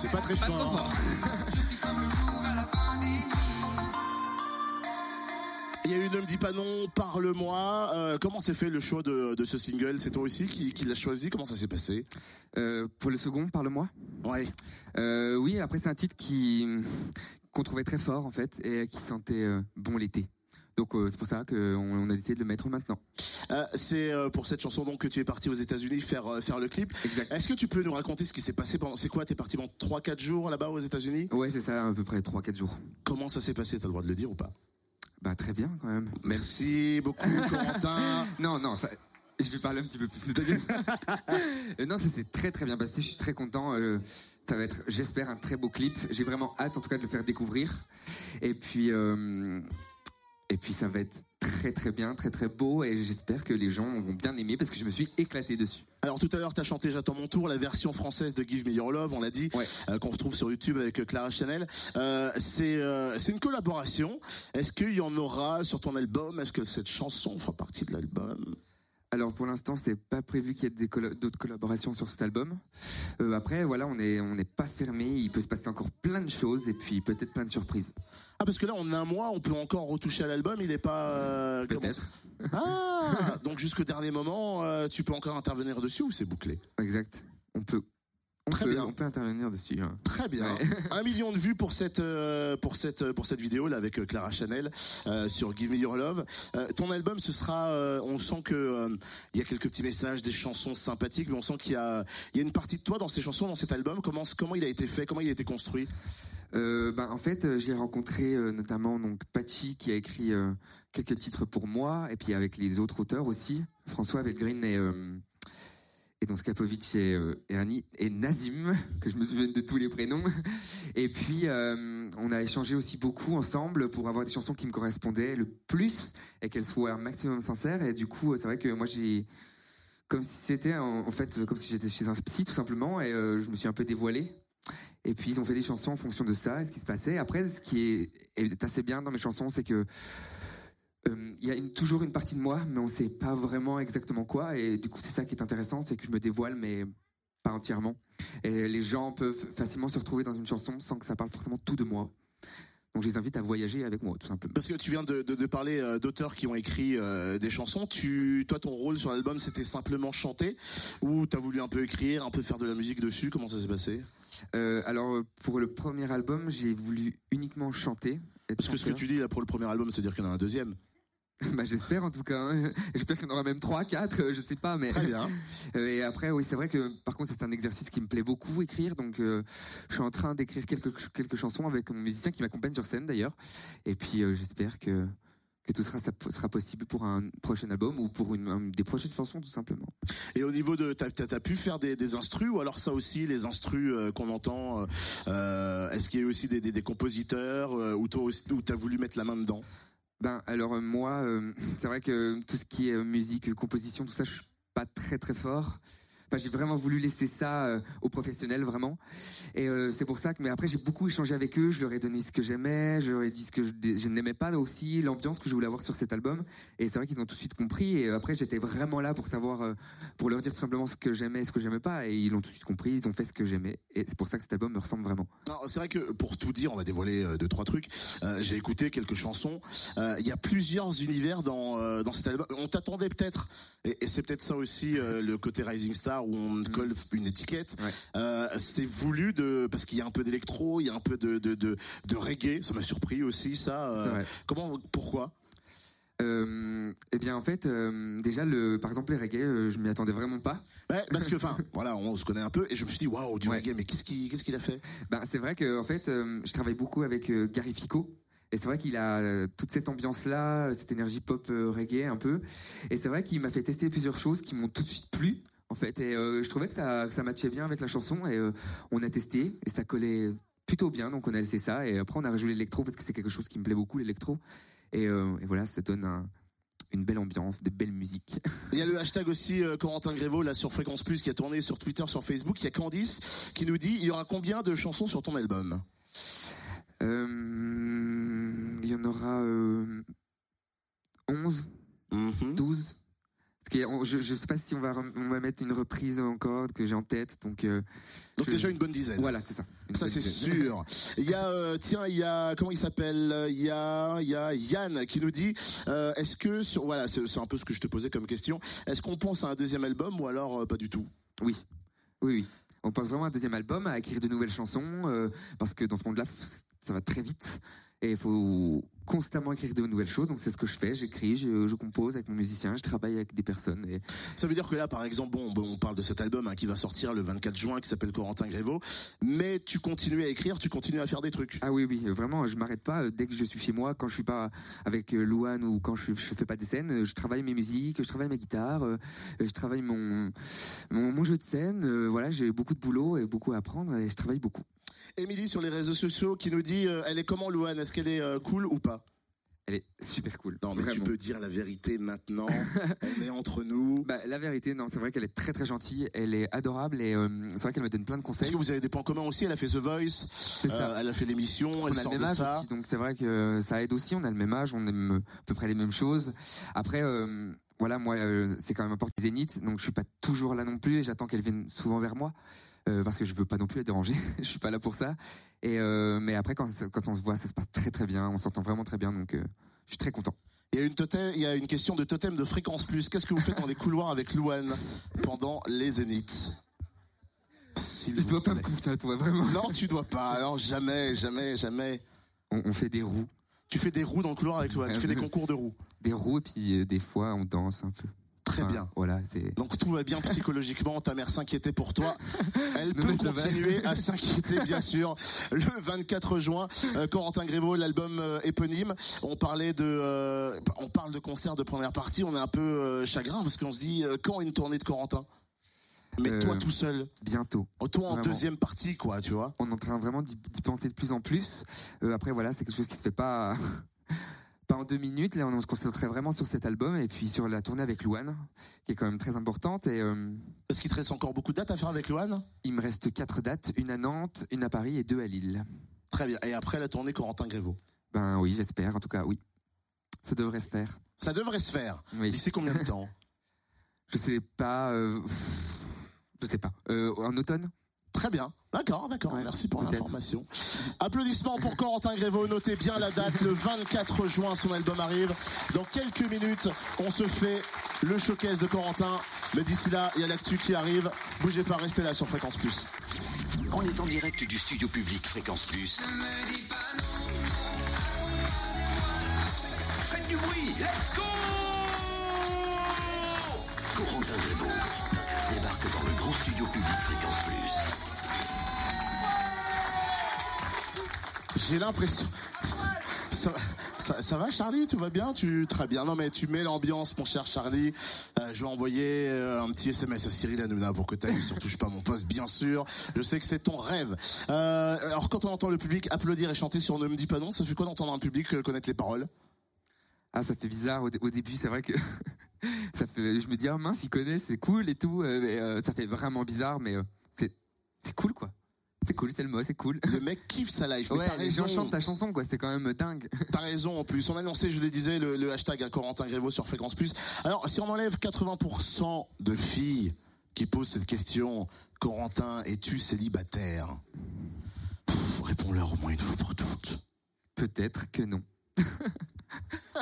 C'est pas très Pas fort. trop fort. Il y a eu Ne me dis pas non, parle-moi. Euh, comment s'est fait le choix de, de ce single? C'est toi aussi qui, qui l'as choisi? Comment ça s'est passé? Euh, pour le second, parle-moi. Ouais. Euh, oui, après c'est un titre qui qu'on trouvait très fort en fait et qui sentait euh, bon l'été. Donc euh, c'est pour ça qu'on on a décidé de le mettre maintenant. Euh, c'est euh, pour cette chanson donc que tu es parti aux États-Unis faire faire le clip. Est-ce que tu peux nous raconter ce qui s'est passé pendant C'est quoi T'es parti pendant 3-4 jours là-bas aux États-Unis? Ouais, c'est ça, à peu près 3-4 jours. Comment ça s'est passé? T'as le droit de le dire ou pas? Bah très bien quand même. Merci beaucoup Corentin. Non, non, ça- je vais parler un petit peu plus. non, ça s'est très très bien passé. Je suis très content. ça va être, j'espère, un très beau clip. J'ai vraiment hâte, en tout cas, de le faire découvrir. Et puis, euh, et puis, ça va être très très bien, très très beau. Et j'espère que les gens vont bien aimer parce que je me suis éclaté dessus. Alors tout à l'heure, tu as chanté J'attends mon tour, la version française de Give Me Your Love, on l'a dit, Ouais. euh, qu'on retrouve sur YouTube avec euh, Clara Chanel. Euh, c'est euh, c'est une collaboration. Est-ce qu'il y en aura sur ton album? Est-ce que cette chanson fera partie de l'album? Alors pour l'instant, c'est pas prévu qu'il y ait d'autres collaborations sur cet album. Après, voilà, on est on n'est pas fermé. Il peut se passer encore plein de choses et puis peut-être plein de surprises. Ah parce que là, en un mois, on peut encore retoucher à l'album. Il est pas euh, Peut-être. Ah donc jusqu'au dernier moment, euh, tu peux encore intervenir dessus ou c'est bouclé? Exact. On peut. On Très peut, bien. on peut intervenir dessus. hein. Très bien. Ouais. Un million de vues pour cette euh, pour cette pour cette vidéo là avec euh, Clara Chanel euh, sur Give Me Your Love. Euh, ton album, ce sera. euh, on sent que euh, il y a quelques petits messages, des chansons sympathiques, mais on sent qu'il y a il y a une partie de toi dans ces chansons, dans cet album. Comment comment il a été fait, comment il a été construit? Euh, ben, en fait, euh, j'ai rencontré euh, notamment donc Pachi qui a écrit euh, quelques titres pour moi, et puis avec les autres auteurs aussi, François Velgrin et euh, et donc Skapovic et, euh, et Annie et Nazim, que je me souvienne de tous les prénoms. Et puis euh, on a échangé aussi beaucoup ensemble pour avoir des chansons qui me correspondaient le plus et qu'elles soient un maximum sincères. Et du coup, c'est vrai que moi j'ai comme si c'était en, fait comme si j'étais chez un psy tout simplement et euh, je me suis un peu dévoilé. Et puis ils ont fait des chansons en fonction de ça, et ce qui se passait. Après, ce qui est assez bien dans mes chansons, c'est que euh, il y a une- toujours une partie de moi, mais on sait pas vraiment exactement quoi. Et du coup, c'est ça qui est intéressant, c'est que je me dévoile, mais pas entièrement. Et les gens peuvent facilement se retrouver dans une chanson sans que ça parle forcément tout de moi. Donc je les invite à voyager avec moi, tout simplement. Parce que tu viens de, de, de parler euh, d'auteurs qui ont écrit euh, des chansons. Tu, toi, ton rôle sur l'album, c'était simplement chanter, ou t'as voulu un peu écrire, un peu faire de la musique dessus? Comment ça s'est passé? Euh, alors pour le premier album, j'ai voulu uniquement chanter. Parce que ce que tu dis là pour le premier album, c'est dire qu'il y en a un deuxième. bah, j'espère en tout cas. hein. J'espère qu'il y en aura même trois, quatre, euh, je sais pas, mais. Très bien. Euh, et après, oui, c'est vrai que par contre, c'est un exercice qui me plaît beaucoup écrire. Donc, euh, je suis en train d'écrire quelques quelques chansons avec mon musicien qui m'accompagne sur scène d'ailleurs. Et puis, euh, j'espère que que tout sera, ça sera possible pour un prochain album ou pour une, un- des prochaines chansons tout simplement. Et au niveau de, t'as, t'as pu faire des, des instrus ou alors ça aussi, les instrus euh, qu'on entend, est-ce qu'il y a eu aussi des, des, des compositeurs ou toi aussi, ou t'as voulu mettre la main dedans? Ben alors euh, moi, euh, c'est vrai que tout ce qui est euh, musique, composition, tout ça, je suis pas très très fort. J'ai vraiment voulu laisser ça euh, aux professionnels vraiment. Et euh, c'est pour ça que, mais après j'ai beaucoup échangé avec eux. Je leur ai donné ce que j'aimais, je leur ai dit ce que je, n'aimais pas aussi, l'ambiance que je voulais avoir sur cet album. Et c'est vrai qu'ils ont tout de suite compris. Et après j'étais vraiment là pour savoir, euh, pour leur dire tout simplement ce que j'aimais et ce que j'aimais pas. Et ils l'ont tout de suite compris. Ils ont fait ce que j'aimais. Et c'est pour ça que cet album me ressemble vraiment. C'est vrai que pour tout dire, on va dévoiler deux trois trucs. J'ai écouté quelques chansons. Il y a plusieurs univers dans dans cet album. On t'attendait peut-être, et, c'est peut-être ça aussi le côté Rising Star où on te colle une étiquette. Ouais. Euh, c'est voulu de parce qu'il y a un peu d'électro, il y a un peu de de de, de reggae. Ça m'a surpris aussi ça. euh, comment pourquoi? Euh, eh bien en fait, euh, déjà le, par exemple les reggae, euh, je m'y attendais vraiment pas. Ouais, parce que enfin voilà, on se connaît un peu et je me suis dit waouh du Ouais. reggae, mais qu'est-ce qu'il qu'est-ce qu'il a fait? Ben, c'est vrai que en fait, euh, je travaille beaucoup avec Gary Fico. Et c'est vrai qu'il a toute cette ambiance-là, cette énergie pop reggae un peu. Et c'est vrai qu'il m'a fait tester plusieurs choses qui m'ont tout de suite plu, en fait. Et euh, je trouvais que ça, que ça matchait bien avec la chanson. Et euh, on a testé et ça collait plutôt bien. Donc on a laissé ça. Et après on a rajouté l'électro parce que c'est quelque chose qui me plaît beaucoup, l'électro. Et, euh, et voilà, ça donne un- une belle ambiance, des belles musiques. Il y a le hashtag aussi Corentin Grévaux là sur Fréquence Plus qui a tourné sur Twitter, sur Facebook. Il y a Candice qui nous dit il y aura combien de chansons sur ton album? Il y en aura euh, 11 Mhm. 12 On- je, je sais pas si on va, rem- on va mettre une reprise encore que j'ai en tête. Donc, euh, Donc je- déjà une bonne dizaine. Voilà, c'est ça. Ça c'est sûr. Il y a euh, tiens il y a comment il s'appelle? Il y a il y a Yann qui nous dit euh, est-ce que sur voilà c'est un peu ce que je te posais comme question. Est-ce qu'on pense à un deuxième album ou alors euh, pas du tout? Oui, oui, oui. On pense vraiment à un deuxième album, à écrire de nouvelles chansons, parce que dans ce monde-là, ça va très vite. Et il faut constamment écrire de nouvelles choses. Donc c'est ce que je fais. J'écris, je, je compose avec mon musicien, je travaille avec des personnes. Et Ça veut dire que là, par exemple, bon, on parle de cet album hein, qui va sortir le 24 juin, qui s'appelle Corentin Grévaux, mais tu continues à écrire, tu continues à faire des trucs. Ah oui, oui, vraiment, je m'arrête pas. euh, Dès que je suis chez moi, quand je suis pas avec euh, Louane ou quand je, je fais pas des scènes, euh, je travaille mes musiques, je travaille ma guitare, je travaille mon, mon, mon jeu de scène. voilà, j'ai beaucoup de boulot et beaucoup à apprendre et je travaille beaucoup. Émilie sur les réseaux sociaux qui nous dit euh, elle est comment Louane? Est-ce qu'elle est euh, cool ou pas? Elle est super cool. Non, mais tu vraiment. peux dire la vérité maintenant. on est entre nous. Bah, la vérité, non, c'est vrai qu'elle est très très gentille, elle est adorable et euh, c'est vrai qu'elle me donne plein de Parce conseils. que vous avez des points communs aussi. Elle a fait The Voice, C'est ça. euh, elle a fait l'émission, on elle a le sort même de âge ça. aussi, donc c'est vrai que ça aide aussi. On a le même âge, on aime à peu près les mêmes choses. Après, euh, voilà, moi, euh, c'est quand même important Zénith, donc je suis pas toujours là non plus et j'attends qu'elle vienne souvent vers moi. Euh, parce que je veux pas non plus la déranger, je suis pas là pour ça. Et euh, mais après quand, quand on se voit, ça se passe très très bien, on s'entend vraiment très bien, donc euh, je suis très content. Il y a une totem, il y a une question de totem de fréquence plus. Qu'est-ce que vous faites dans les couloirs avec Louane pendant les zéniths? Je dois pas me confier à toi vraiment. Non, tu dois pas. Non, jamais, jamais, jamais. On, on fait des roues, Tu fais des roues dans le couloir avec Louane. Tu fais des concours de roues. des roues et puis des fois on danse un peu. Très bien. Voilà, c'est. Donc tout va bien psychologiquement, ta mère s'inquiétait pour toi. Elle peut continuer à s'inquiéter bien sûr. Le 24 juin, euh, Corentin Grévaux, l'album euh, éponyme. On parlait de, euh, on parle de concert de première partie. On est un peu euh, chagrin parce qu'on se dit euh, quand une tournée de Corentin? Mais toi tout seul, Bientôt. Oh, toi en vraiment. deuxième partie quoi, tu vois. on est en train vraiment d'y penser de plus en plus. Après, voilà, c'est quelque chose qui se fait pas, pas en deux minutes. Là, on se concentrait vraiment sur cet album et puis sur la tournée avec Louane, qui est quand même très importante. Et euh, Est-ce qu'il te reste encore beaucoup de dates à faire avec Louane il me reste quatre dates, une à Nantes, une à Paris et deux à Lille. Très bien. Et après la tournée Corentin Grévaux? Ben oui, j'espère. En tout cas, oui, ça devrait se faire. Ça devrait se faire. Oui. D'ici combien de temps? Je sais pas. euh, je sais pas. Euh, en automne? Très bien. D'accord, d'accord. Ouais, Merci pour l'information. Applaudissements pour Corentin Grévaux. Notez bien la date. Le 24 juin, son album arrive. Dans quelques minutes, on se fait le showcase de Corentin. Mais d'ici là, il y a l'actu qui arrive. Bougez pas, restez là sur Fréquence Plus. On est en direct du studio public Fréquence Plus. Faites du bruit, let's go Corentin Grévaux J'ai l'impression. Ça, va Charlie? Tout va bien? Tu très bien. Non mais tu mets l'ambiance, mon cher Charlie. Euh, je vais envoyer euh, un petit SMS à Cyril Hanouna pour que tu ailles sur touche pas mon poste, bien sûr. Je sais que c'est ton rêve. Euh, alors quand on entend le public applaudir et chanter sur Ne me dis pas non, ça fait quoi d'entendre un public connaître les paroles? Ah, ça fait bizarre au début, c'est vrai que ça fait. Je me dis ah mince, il connaît, c'est cool et tout. euh, euh, ça fait vraiment bizarre, mais euh, c'est c'est cool quoi. C'est cool, c'est le mot, c'est cool. Le mec kiffe sa life. Mais Ouais, t'as les gens raison. chantent ta chanson quoi, c'est quand même dingue. T'as raison en plus. On a lancé, je le disais, le, le hashtag à Corentin Grévaux sur Fréquence Plus. Alors, si on enlève 80% de filles qui posent cette question, Corentin, es-tu célibataire? Réponds-leur au moins une fois pour toutes. Peut-être que non.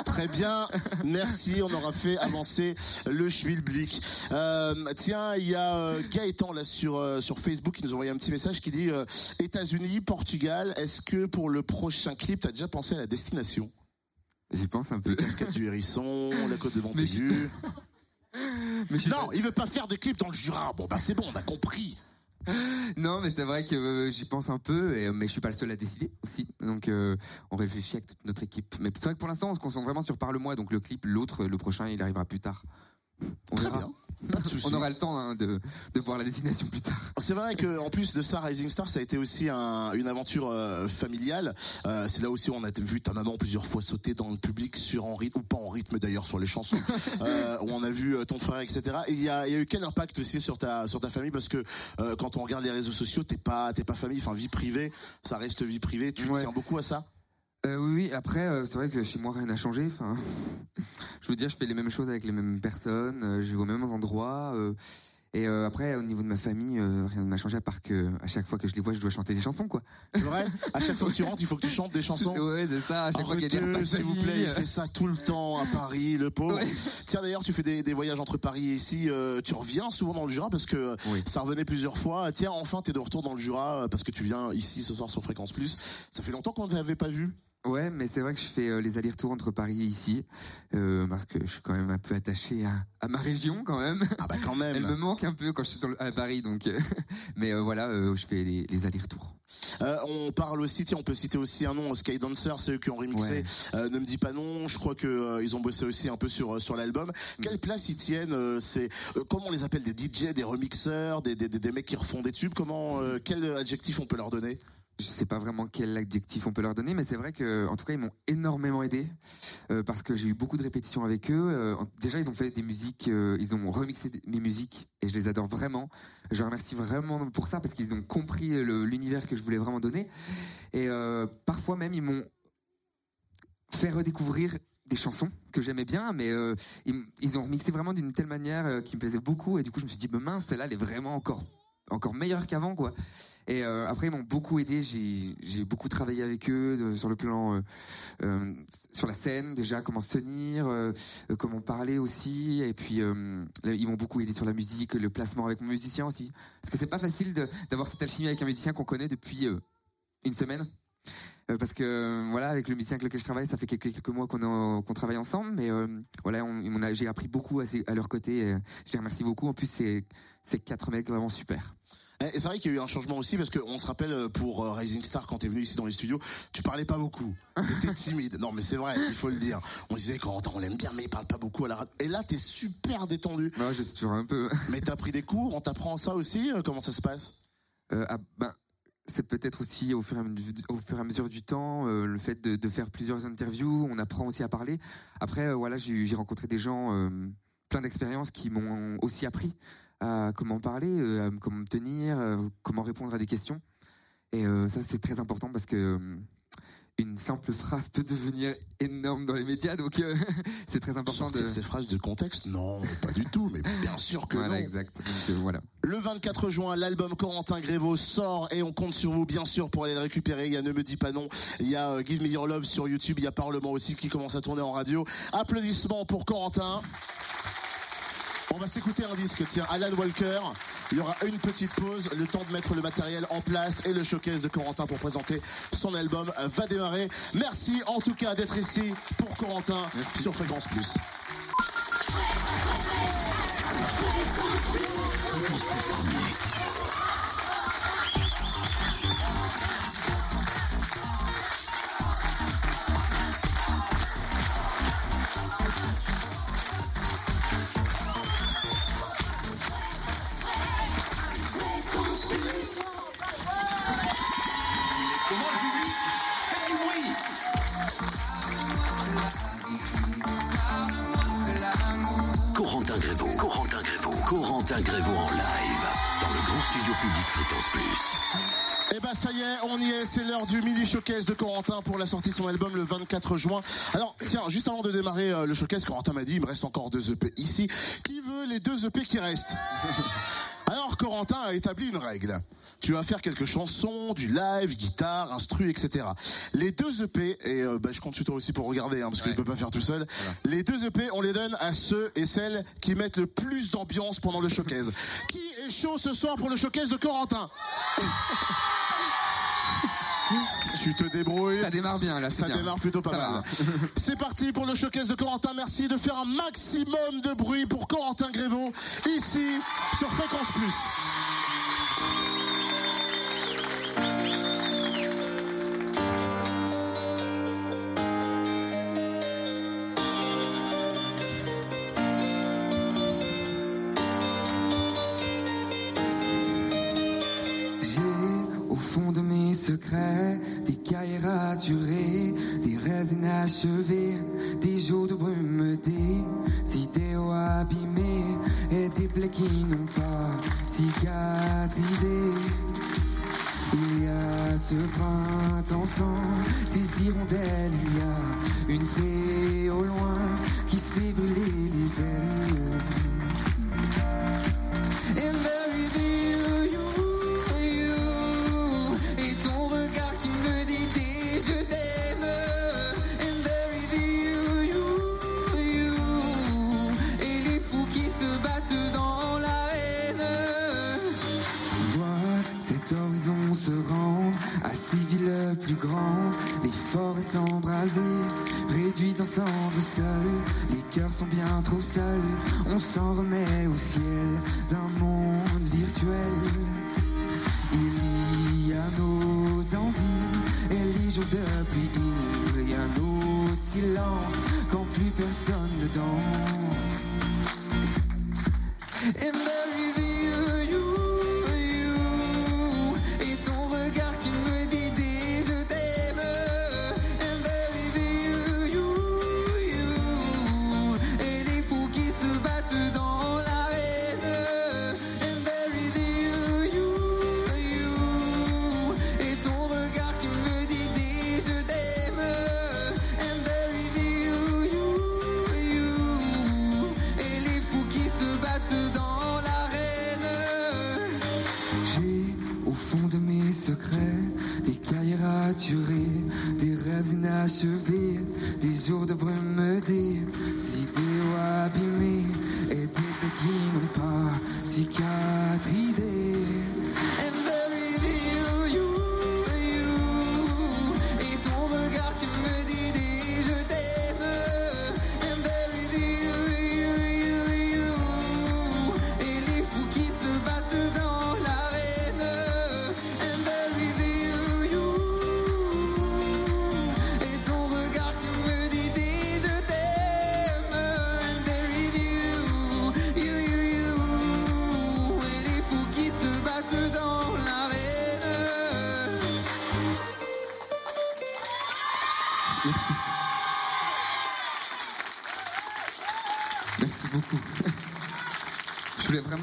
Très bien, merci. On aura fait avancer le schmilblick. Euh, tiens, il y a euh, Gaëtan là sur euh, sur Facebook qui nous a envoyé un petit message qui dit euh, États-Unis, Portugal. Est-ce que pour le prochain clip, t'as déjà pensé à la destination? J'y pense un peu. Le cascade du hérisson, la côte de Mais je- Montaigu. Mais je Non, il veut pas faire de clip dans le Jura. Bon, bah c'est bon, on a compris. Non, mais c'est vrai que euh, j'y pense un peu, et, euh, mais je suis pas le seul à décider aussi. Donc, euh, on réfléchit avec toute notre équipe. Mais c'est vrai que pour l'instant, on se concentre vraiment sur Parle-moi. Donc, le clip, l'autre, le prochain, il arrivera plus tard. On Très verra. bien. Pas de souci. On aura le temps hein, de, de voir la destination plus tard. C'est vrai que en plus de ça, Rising Star, ça a été aussi un- une aventure euh, familiale. Euh, c'est là aussi où on a vu ta maman plusieurs fois sauter dans le public sur en rythme ou pas en rythme d'ailleurs sur les chansons. euh, où on a vu euh, ton frère, etc. Et il y a, il y a eu quel impact aussi sur ta sur ta famille? Parce que euh, quand on regarde les réseaux sociaux, t'es pas t'es pas famille, enfin vie privée, ça reste vie privée. Tu Ouais. tiens beaucoup à ça? Euh, oui, oui, après, euh, c'est vrai que chez moi, rien n'a changé. Enfin, je veux dire, je fais les mêmes choses avec les mêmes personnes, euh, je vais aux mêmes endroits. euh, et euh, après, au niveau de ma famille, euh, rien ne m'a changé à part que à chaque fois que je les vois, je dois chanter des chansons, quoi. C'est vrai? À chaque fois que tu rentres, il faut que tu chantes des chansons. Ouais, c'est ça. À chaque fois qu'il y a des Arrêtez, s'il vous plaît, il fait ça tout le temps à Paris, le pauvre. Ouais. Tiens, d'ailleurs, tu fais des, des voyages entre Paris et ici. tu reviens souvent dans le Jura parce que Oui. ça revenait plusieurs fois. Tiens, enfin, t'es de retour dans le Jura parce que tu viens ici ce soir sur Fréquence Plus. Ça fait longtemps qu'on ne t'avait pas vu. Ouais, mais c'est vrai que je fais euh, les allers-retours entre Paris et ici, euh, parce que je suis quand même un peu attaché à, à ma région quand même. Ah bah quand Elle me même. manque un peu quand je suis dans le- à Paris, donc. euh, mais euh, voilà, euh, je fais les, les allers-retours. On parle aussi, tiens, on peut citer aussi un nom, Skydancer, c'est eux qui ont remixé. Ouais. Ne me dis pas non. Je crois que ils ont bossé aussi un peu sur sur l'album. Quelle place ils tiennent C'est comment on les appelle Des DJ, des remixeurs, des, des, des, des mecs qui refont des tubes? Comment quel adjectif on peut leur donner? Je sais pas vraiment quel adjectif on peut leur donner, mais c'est vrai que, en tout cas, ils m'ont énormément aidé euh, parce que j'ai eu beaucoup de répétitions avec eux. Euh, déjà, ils ont fait des musiques, euh, ils ont remixé mes musiques et je les adore vraiment. Je remercie vraiment pour ça parce qu'ils ont compris l'univers que je voulais vraiment donner. Et parfois même, ils m'ont fait redécouvrir des chansons que j'aimais bien, mais ils, ont remixé vraiment d'une telle manière qui me plaisait beaucoup. Et du coup, je me suis dit, bah, mince, celle-là, elle est vraiment encore, encore meilleure qu'avant, quoi. Et euh, après, ils m'ont beaucoup aidé. J'ai beaucoup travaillé avec eux de- sur le plan, euh, euh, sur la scène déjà, comment se tenir, euh, euh, comment parler aussi. Et puis, euh, ils m'ont beaucoup aidé sur la musique, le placement avec mon musicien aussi. Parce que c'est pas facile d'avoir cette alchimie avec un musicien qu'on connaît depuis euh, une semaine. Euh, parce que euh, voilà, avec le musicien avec lequel je travaille, ça fait quelques, mois qu'on travaille ensemble, mais euh, voilà, on, on a- j'ai appris beaucoup à, ses- à leur côté. Et, je les remercie beaucoup. En plus, c'est c'est quatre mecs vraiment super. Et c'est vrai qu'il y a eu un changement aussi parce qu'on se rappelle pour Rising Star quand t'es venu ici dans les studios, tu parlais pas beaucoup, t'étais timide. Non mais c'est vrai, il faut le dire. On se disait Corentin, on l'aime bien mais il parle pas beaucoup à la radio. Et là t'es super détendu. Moi, je suis toujours un peu. Mais t'as pris des cours, on t'apprend ça aussi. Comment ça se passe? Euh, ah, ben, c'est peut-être aussi au fur, et à, mesure- du temps, euh, le fait de, faire plusieurs interviews, on apprend aussi à parler. Après, euh, voilà, j'ai rencontré des gens, euh, plein d'expériences qui m'ont aussi appris à comment parler, euh, à comment me tenir, comment répondre à des questions. Et ça, c'est très important parce que une simple phrase peut devenir énorme dans les médias, donc euh, c'est très important Sortir de. ces phrases de contexte Non, pas du tout. Mais bien sûr que Voilà, non. exact. Donc, euh, voilà. Le 24 juin, l'album Corentin Grévaux sort et on compte sur vous bien sûr pour aller le récupérer. Il y a Ne me dis pas non, il y a euh, Give Me Your Love sur YouTube, il y a Parlement aussi qui commence à tourner en radio. Applaudissements pour Corentin. On va s'écouter un disque, tiens, Alan Walker. Il y aura une petite pause, le temps de mettre le matériel en place et le showcase de Corentin pour présenter son album va démarrer. Merci en tout cas d'être ici pour Corentin sur Fréquence Plus. Corentin Grévaux. Corentin Grévaux. Corentin Grévaux en live dans le grand studio public Fréquence Plus. Eh ben ça y est, on y est, c'est l'heure du mini showcase de Corentin pour la sortie de son album le 24 juin. Alors tiens, juste avant de démarrer euh, le showcase, Corentin m'a dit il me reste encore deux EP ici. Qui veut les deux EP qui restent? Alors Corentin a établi une règle. Tu vas faire quelques chansons, du live, guitare, instru, etc. Les deux EP, et euh, bah, je compte sur toi aussi pour regarder, hein, parce que je peux pas faire tout seul. Les deux EP, on les donne à ceux et celles qui mettent le plus d'ambiance pendant le showcase. Qui est chaud ce soir pour le showcase de Corentin? Tu te débrouilles. Ça démarre bien là. Ça bien. démarre plutôt pas Ça mal. C'est parti pour le showcase de Corentin. Merci de faire un maximum de bruit pour Corentin Grévaux ici sur Fréquence Plus. Cahiers raturés, des rêves inachevés, des jours de brume, des idéaux abîmés et des plaies qui n'ont pas cicatrisé. Il y a ce printemps sans ces hirondelles, il y a une fée au loin qui s'est brûlé les ailes. Grandes, les forêts s'embraser, réduites en cendres seules, les cœurs sont bien trop seuls, on s'en remet au ciel d'un monde virtuel. Il y a nos envies et les jours depuis il y a nos silences quand plus personne ne danse. And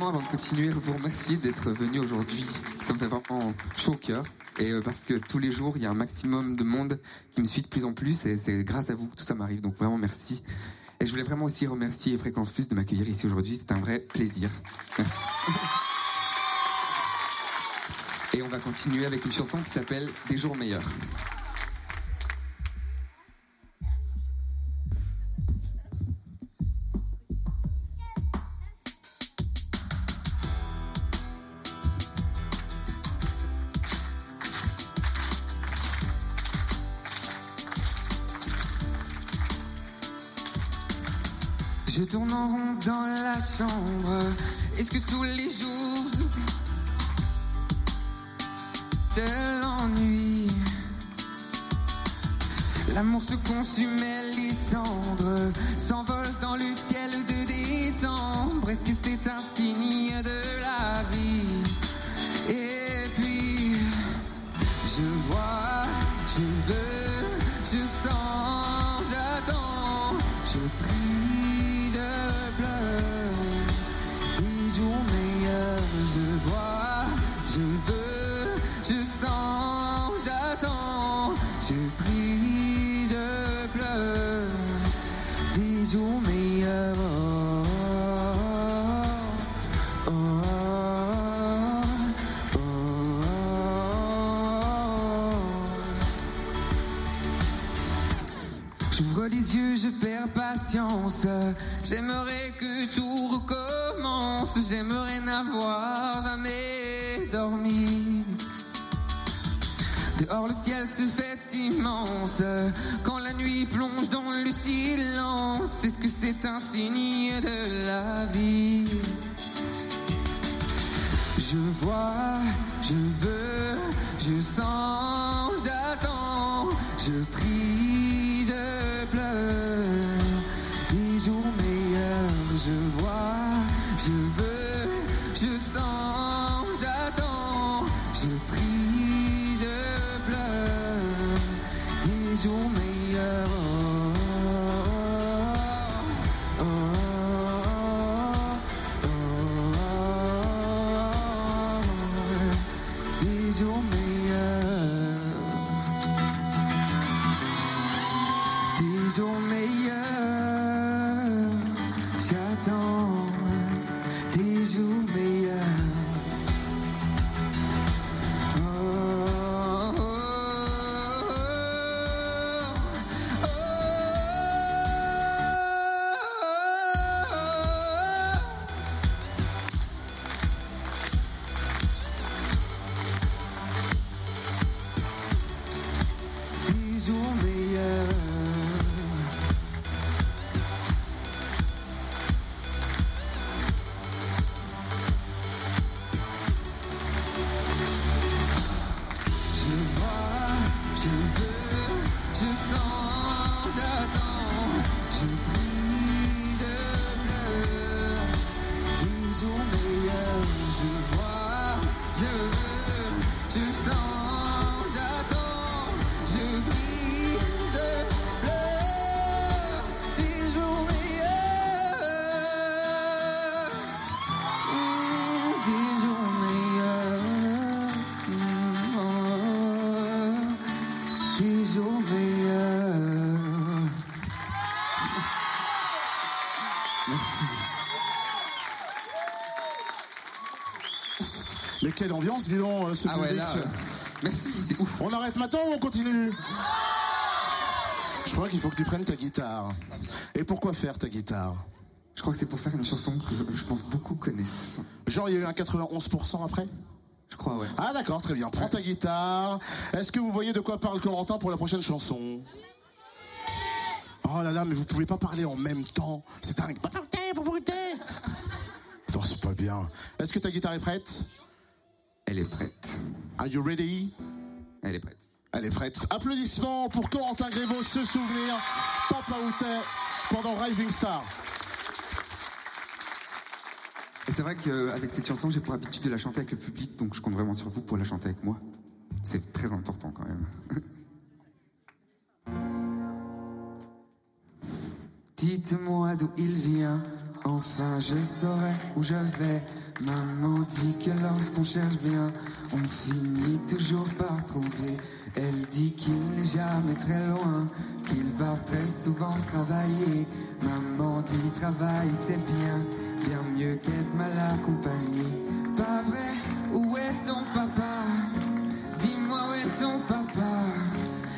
avant de continuer, vous remercier d'être venu aujourd'hui. Ça me fait vraiment chaud au cœur. Et euh, parce que tous les jours, il y a un maximum de monde qui me suit de plus en plus. Et c'est grâce à vous que tout ça m'arrive. Donc vraiment, merci. Et je voulais vraiment aussi remercier Fréquence Plus de m'accueillir ici aujourd'hui. C'est un vrai plaisir. Merci. Et on va continuer avec une chanson qui s'appelle Des jours meilleurs. Et les cendres s'envolent dans le ciel de décembre. Est-ce que c'est un signe de la vie? Et puis, je vois, je veux, je sens, j'attends, je prie, tourner oh, oh, oh, J'ouvre les yeux, je perds patience. J'aimerais que tout recommence. J'aimerais n'avoir jamais dormi. Dehors le ciel se fait immense quand nuit plonge dans le silence. C'est ce que c'est un signe de la vie. Je vois, je veux, je sens, j'attends. Je prie, quelle ambiance, dis donc, euh, ce Ah ouais, public. là, euh, merci, c'est ouf. On arrête maintenant ou on continue? Je crois qu'il faut que tu prennes ta guitare. Et pourquoi faire ta guitare? Je crois que c'est pour faire une chanson que je, je pense beaucoup connaissent. Genre, il y a eu un 91% après? Je crois, ouais. Ah d'accord, très bien. Prends ta guitare. Est-ce que vous voyez de quoi parle Corentin pour la prochaine chanson? Oh là là, mais vous pouvez pas parler en même temps. C'est dingue. Non, c'est pas bien. Est-ce que ta guitare est prête? Elle est prête. Are you ready? Elle est prête. Elle est prête. Applaudissements pour Corentin Grévaux, ce souvenir. Papa Outet pendant Rising Star. Et c'est vrai qu'avec cette chanson, j'ai pour habitude de la chanter avec le public, donc je compte vraiment sur vous pour la chanter avec moi. C'est très important quand même. Dites-moi d'où il vient, enfin je saurai où je vais. Maman dit que lorsqu'on cherche bien, on finit toujours par trouver. Elle dit qu'il n'est jamais très loin, qu'il va très souvent travailler. Maman dit travail c'est bien, bien mieux qu'être mal accompagné. Pas vrai, où est ton papa? Dis-moi où est ton papa?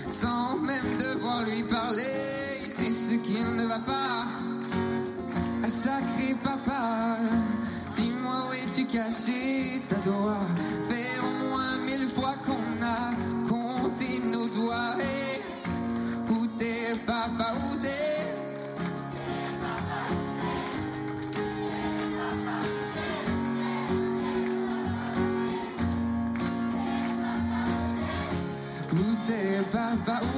Sans même devoir lui parler, c'est ce qu'il ne va pas. Sacré papa, caché Ça doit faire au moins mille fois qu'on a compté nos doigts. Et où t'es papa, où t'es? Où t'es papa, où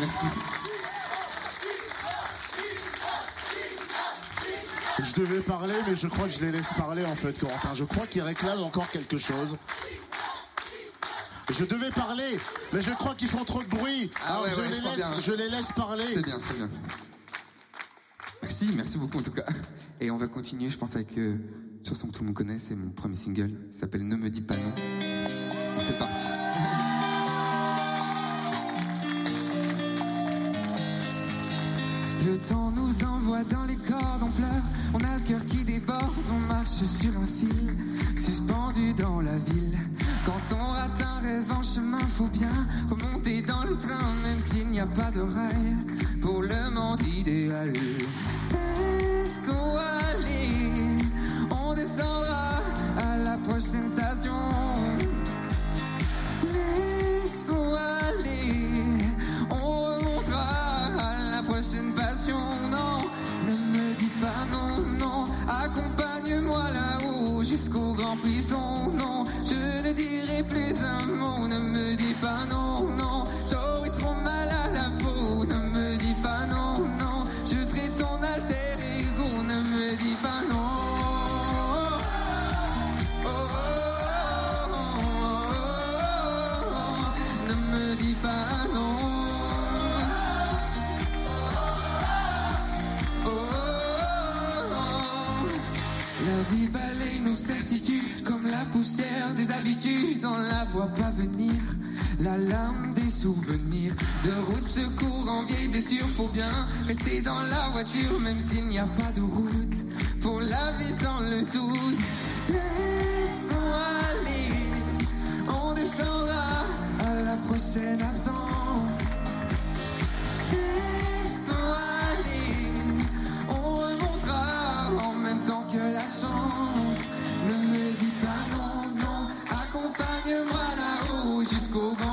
Merci. Je devais parler, mais je crois que je les laisse parler en fait, Corentin. Je crois qu'ils réclament encore quelque chose. Je devais parler, mais je crois qu'ils font trop de bruit. Ah Alors ouais, je, ouais, les je crois laisse, bien. je les laisse parler. C'est bien, c'est bien. Merci, merci beaucoup en tout cas. Et on va continuer, je pense, avec euh, une chanson que tout le monde connaît, c'est mon premier single, il s'appelle Ne me dis pas non. C'est parti. Temps nous envoie dans les cordes, on pleure, on a le cœur qui déborde, on marche sur un fil, suspendu dans la ville. Quand on rate un rêve en chemin, faut bien remonter dans le train, même s'il n'y a pas de pour le monde idéal. Laisse-toi aller, on descendra à la prochaine station. Frisson. Non, je ne dirai plus un mot, ne me dis pas non, On la voit pas venir, la lame des souvenirs. De route secours en vieille blessure, faut bien rester dans la voiture, même s'il n'y a pas de route. Pour la vie sans le doute, laisse-toi aller. On descendra à la prochaine absence. Laisse-toi aller, on remontera en même temps que la chance. Ne me dis pas non, accompagne-moi là-haut jusqu'au grand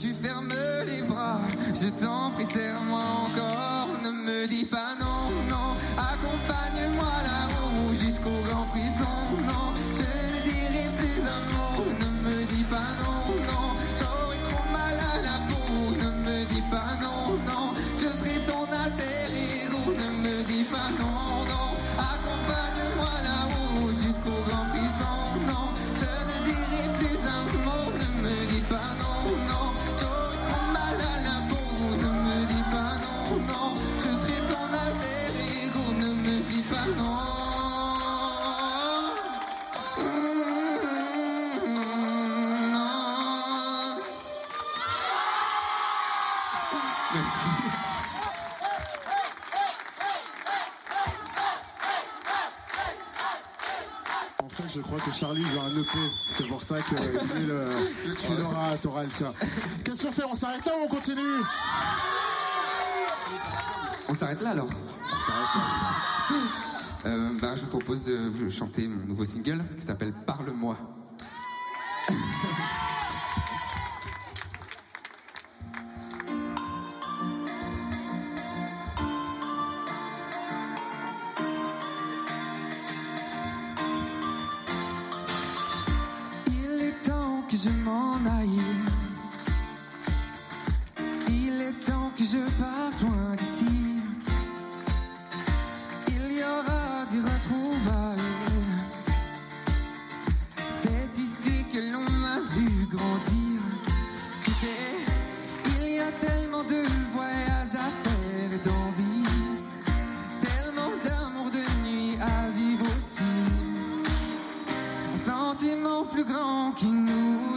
tu fermes les bras. Je t'en prie, serre-moi encore. Ne me dis pas C'est pour ça que lui, le, tu l'auras, t'auras le tien. Qu'est-ce qu'on fait? On s'arrête là ou on continue? On s'arrête là alors On s'arrête là. Euh, ben, Je vous propose de vous chanter mon nouveau single qui s'appelle Parle-moi. Tellement de voyages à faire et d'envie. Tellement d'amour de nuit à vivre aussi. Un sentiment plus grand qui nous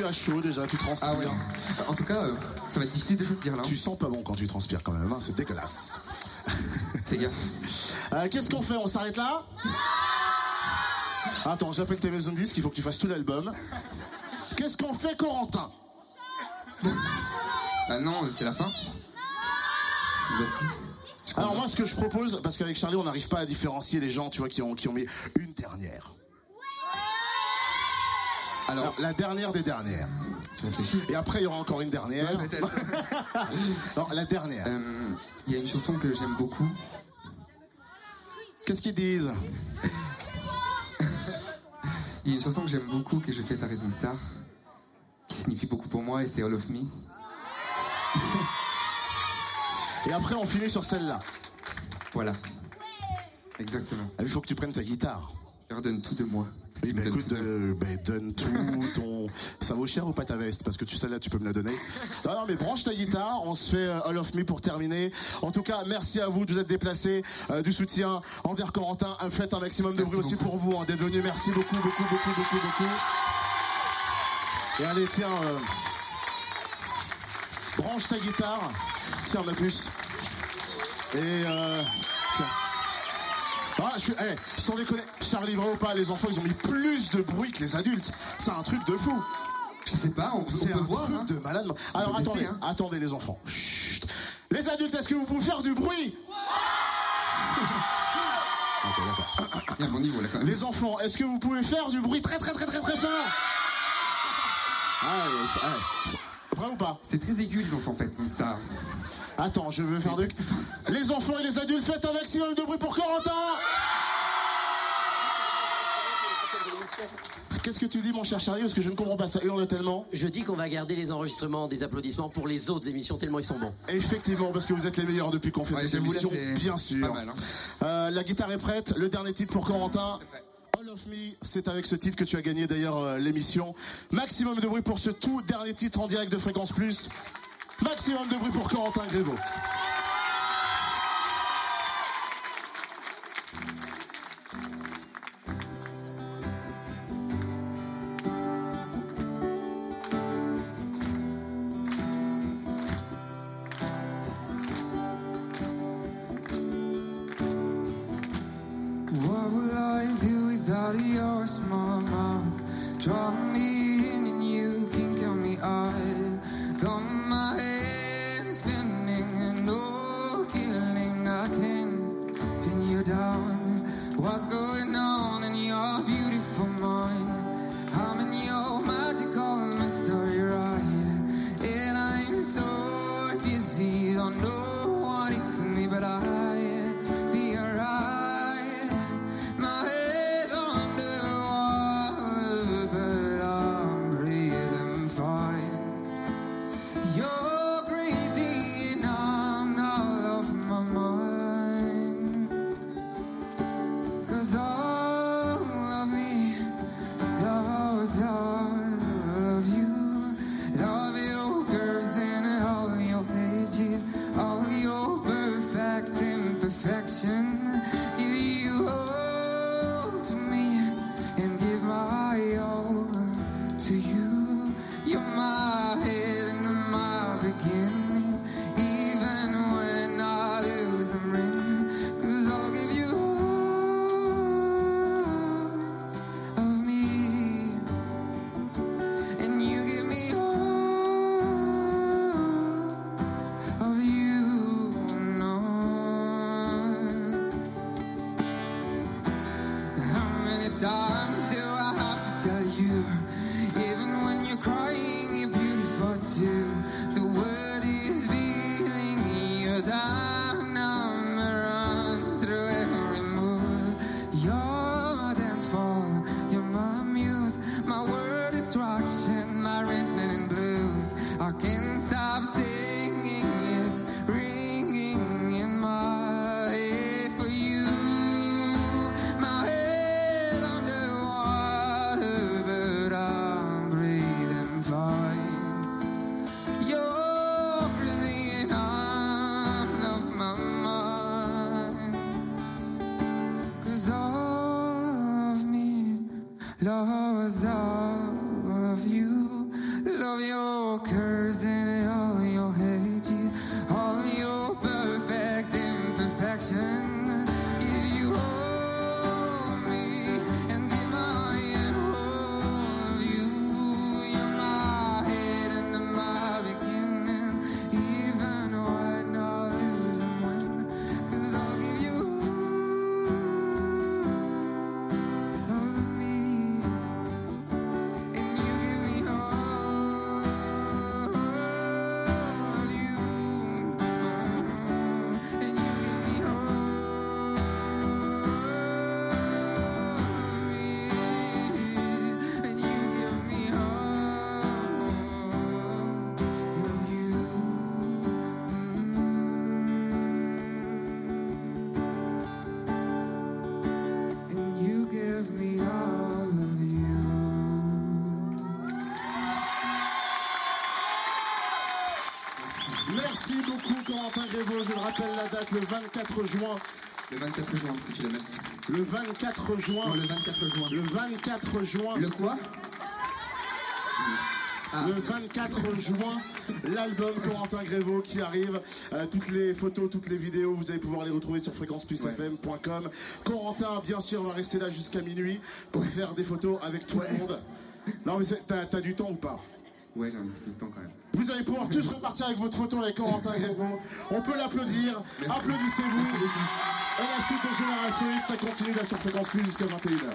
Tu as chaud déjà, tu transpires. Ah ouais. En tout cas, euh, ça va être difficile de dire là. Tu sens pas bon quand tu transpires quand même, hein, c'est dégueulasse. Fais gaffe. Euh, Qu'est-ce qu'on fait On s'arrête là? Attends, j'appelle tes maisons de disques, il faut que tu fasses tout l'album. Qu'est-ce qu'on fait, Corentin? Ah non, c'est la fin Alors moi, ce que je propose, parce qu'avec Charlie, on n'arrive pas à différencier les gens, tu vois, qui ont, qui ont mis une dernière. Alors, Alors, la dernière des dernières. Et après, il y aura encore une dernière. Ouais, non, la dernière. Euh, Il y a une chanson que j'aime beaucoup. Qu'est-ce qu'ils disent? Il y a une chanson que j'aime beaucoup que je fais à Rising Star, qui signifie beaucoup pour moi, et c'est All of Me. Et après, on finit sur celle-là. Voilà. Exactement. Ah, Il faut que tu prennes ta guitare. Je redonne tout de moi. Bah, écoute, euh, bah, donne tout ton. Ça vaut cher ou pas ta veste? Parce que tu celle-là, tu peux me la donner. Non, non, mais branche ta guitare. On se fait euh, All of Me pour terminer. En tout cas, merci à vous de vous être déplacés, euh, du soutien envers Corentin. Un Faites un maximum de Merci bruit aussi pour vous hein, d'être venus. Merci beaucoup, beaucoup, beaucoup, beaucoup, beaucoup. Et allez, tiens, euh, branche ta guitare. Tiens, ma puce. Et euh. Ah, je suis, eh, sans déconner, Charlie, vrai ou pas, les enfants, ils ont mis plus de bruit que les adultes. C'est un truc de fou. Je sais pas, on peut, on C'est peut un voir. truc hein. de malade. Alors tester, attendez, hein. attendez les enfants. Chut. Les adultes, est-ce que vous pouvez faire du bruit? Ok, d'accord. Il y a un bon niveau là quand même. Les enfants, est-ce que vous pouvez faire du bruit très très très très très fort? Ah, ouais, c'est- ouais. C'est- Vrai ou pas? C'est très aigu les enfants en fait, donc ça. Attends, je veux faire de... Les enfants et les adultes, faites un maximum de bruit pour Corentin Qu'est-ce que tu dis mon cher Charlie Parce que je ne comprends pas ça hurle tellement. Je dis qu'on va garder les enregistrements des applaudissements pour les autres émissions tellement ils sont bons. Effectivement, parce que vous êtes les meilleurs depuis qu'on fait Ouais, cette émission, bien sûr. pas mal, hein. Euh, la guitare est prête, le dernier titre pour Corentin. All of Me, c'est avec ce titre que tu as gagné d'ailleurs euh, l'émission. Maximum de bruit pour ce tout dernier titre en direct de Fréquence Plus. Maximum de bruit pour Corentin Grévaux. Corentin Grévaux. Je le rappelle la date le 24 juin. Le 24 juin, si tu le mets. Le 24 juin. Non, le 24 juin. Le 24 juin. Le quoi? Le 24 juin. L'album Corentin Grévaux qui arrive. Euh, toutes les photos, toutes les vidéos, vous allez pouvoir les retrouver sur fréquenceplusfm.com. Corentin, bien sûr, va rester là jusqu'à minuit pour faire des photos avec tout le monde. Non, mais t'as du temps ou pas? Ouais, j'ai un petit peu de temps quand même. Vous allez pouvoir tous repartir avec votre photo avec Corentin Grévaux. On peut l'applaudir. Applaudissez-vous. Et la suite de Génération 8, ça continue là sur Fréquence Plus jusqu'à 21h.